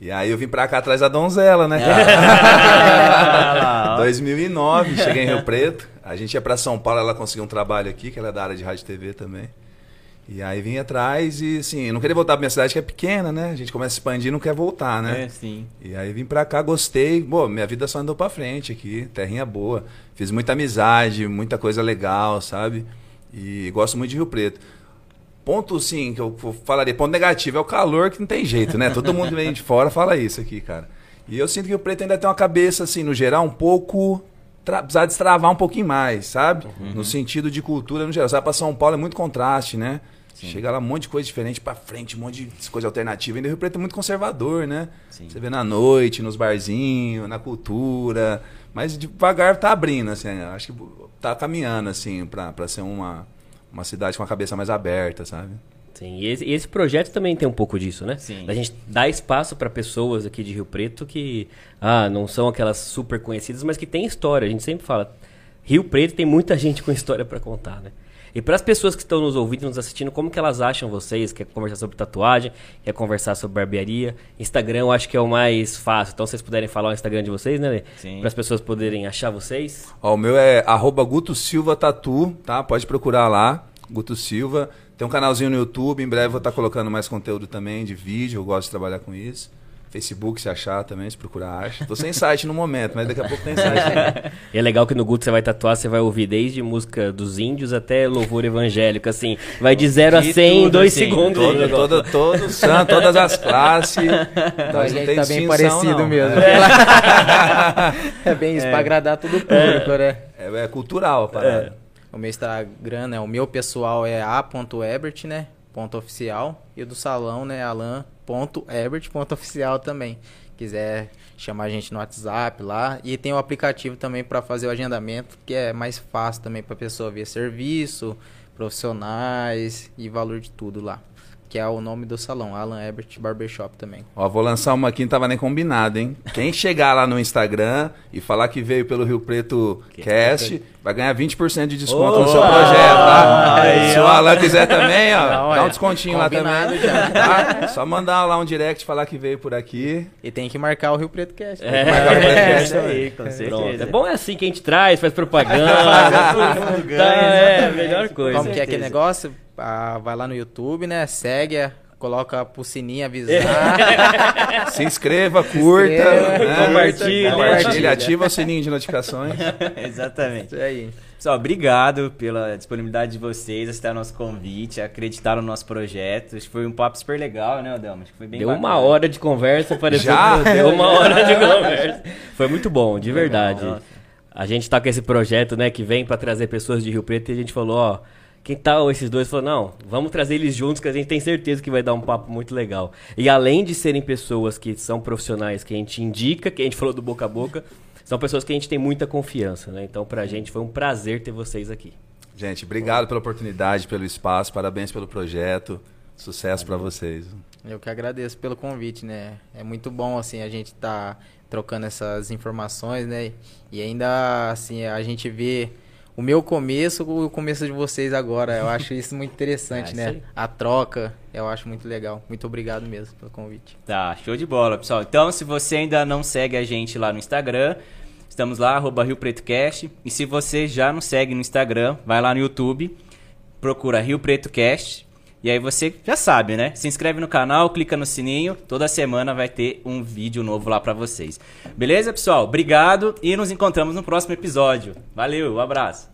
E aí eu vim pra cá atrás da donzela, né, Ah, cara? ó. 2009, cheguei em Rio Preto. A gente ia pra São Paulo, ela conseguiu um trabalho aqui, que ela é da área de rádio e TV também. E aí vim atrás e, assim, não queria voltar pra minha cidade, que é pequena, né? A gente começa a expandir e não quer voltar, né? É, sim. E aí vim pra cá, gostei. Pô, minha vida só andou pra frente aqui, terrinha boa. Fiz muita amizade, muita coisa legal, sabe? E gosto muito de Rio Preto. Ponto, sim, que eu falaria, ponto negativo é o calor que não tem jeito, né? Todo mundo vem de fora fala isso aqui, cara. E eu sinto que o Preto ainda tem uma cabeça, assim, no geral, um pouco. Precisar destravar um pouquinho mais, sabe? No sentido de cultura no geral. Sabe, pra São Paulo é muito contraste, né? Chega lá um monte de coisa diferente pra frente, um monte de coisa alternativa. Ainda o Rio Preto é muito conservador, né? Sim. Você vê na noite, nos barzinhos, na cultura. Mas devagar tá abrindo, assim. Acho que tá caminhando, assim, pra ser uma, uma cidade com a cabeça mais aberta, sabe? Sim, e esse, e esse projeto também tem um pouco disso, né? Sim. A gente dá espaço para pessoas aqui de Rio Preto que ah, não são aquelas super conhecidas, mas que têm história. A gente sempre fala, Rio Preto tem muita gente com história para contar, né? E para as pessoas que estão nos ouvindo, nos assistindo, como que elas acham vocês? Quer conversar sobre tatuagem? Quer conversar sobre barbearia? Instagram eu acho que é o mais fácil. Então, se vocês puderem falar o Instagram de vocês, né, Lê? Sim. Para as pessoas poderem achar vocês. Ó, o meu é arroba Guto Silva Tatu, tá? Pode procurar lá, Guto Silva. Tem um canalzinho no YouTube, em breve vou estar colocando mais conteúdo também de vídeo, eu gosto de trabalhar com isso. Facebook, se achar também, se procurar, acha. Tô sem site no momento, mas daqui a pouco tem site. também. E é legal que no Guto você vai tatuar, você vai ouvir desde música dos índios até louvor evangélico, assim. Vai de 0 a De 100 em tudo, 2 assim. segundos. todo, todo, todo santo, todas as classes. a Nós não gente tem tá bem parecido não. mesmo. É, É bem isso, pra agradar todo o público, né? é, é cultural a parada. O meu Instagram, né? O meu pessoal é a.ebert, né? Ponto oficial. E o do salão, né? alan.ebert, ponto oficial também. Quiser chamar a gente no WhatsApp lá. E tem o aplicativo também para fazer o agendamento, que é mais fácil também para pessoa ver serviço, profissionais e valor de tudo lá. Que é o nome do salão, Alan Ebert Barbershop também. Ó, vou lançar uma aqui, não tava nem combinado, hein? Quem chegar lá no Instagram e falar que veio pelo Rio Preto Cast, vai ganhar 20% de desconto no seu projeto, tá? Aí, Se o. Alan quiser também, ó, Não, dá um é. descontinho lá também. já. Tá? Só mandar lá um direct falar que veio por aqui. E tem que marcar o Rio Preto Cast. É, marcar o É, podcast isso aí, com certeza. É bom é assim que a gente traz, faz propaganda. Tá, é, exatamente. melhor coisa. Como que é aquele negócio? Ah, vai lá no YouTube, né? Segue, coloca pro sininho avisar. Se inscreva, curta, inscreva, né? compartilha. compartilha, ativa o sininho de notificações. Exatamente. Isso aí. Pessoal, obrigado pela disponibilidade de vocês, aceitar nosso convite, acreditar no nosso projeto. Acho que foi um papo super legal, né, Adelmo? Acho que foi bem Deu bacana. uma hora de conversa, pareceu Já? que deu uma hora de conversa. Foi muito bom, de verdade. Nossa. A gente tá com esse projeto, né, que vem pra trazer pessoas de Rio Preto e a gente falou, ó, quem tal esses dois falou, não, vamos trazer eles juntos que a gente tem certeza que vai dar um papo muito legal. E além de serem pessoas que são profissionais, que a gente indica, que a gente falou do boca a boca, são pessoas que a gente tem muita confiança, né? Então pra gente foi um prazer ter vocês aqui. Gente, obrigado pela oportunidade, pelo espaço, parabéns pelo projeto. Sucesso pra vocês. Eu que agradeço pelo convite, né? É muito bom, assim, a gente tá trocando essas informações, né? E ainda, assim, a gente vê o meu começo com o começo de vocês agora. Eu acho isso muito interessante, isso né? aí. A troca, eu acho muito legal. Muito obrigado mesmo pelo convite. Tá, show de bola, pessoal. Então, se você ainda não segue a gente lá no Instagram, estamos lá, arroba Rio Preto Cast. E se você já não segue no Instagram, vai lá no YouTube, procura Rio Preto Cast. E aí você já sabe, né? Se inscreve no canal, clica no sininho. Toda semana vai ter um vídeo novo lá pra vocês. Beleza, pessoal? Obrigado e nos encontramos no próximo episódio. Valeu, um abraço.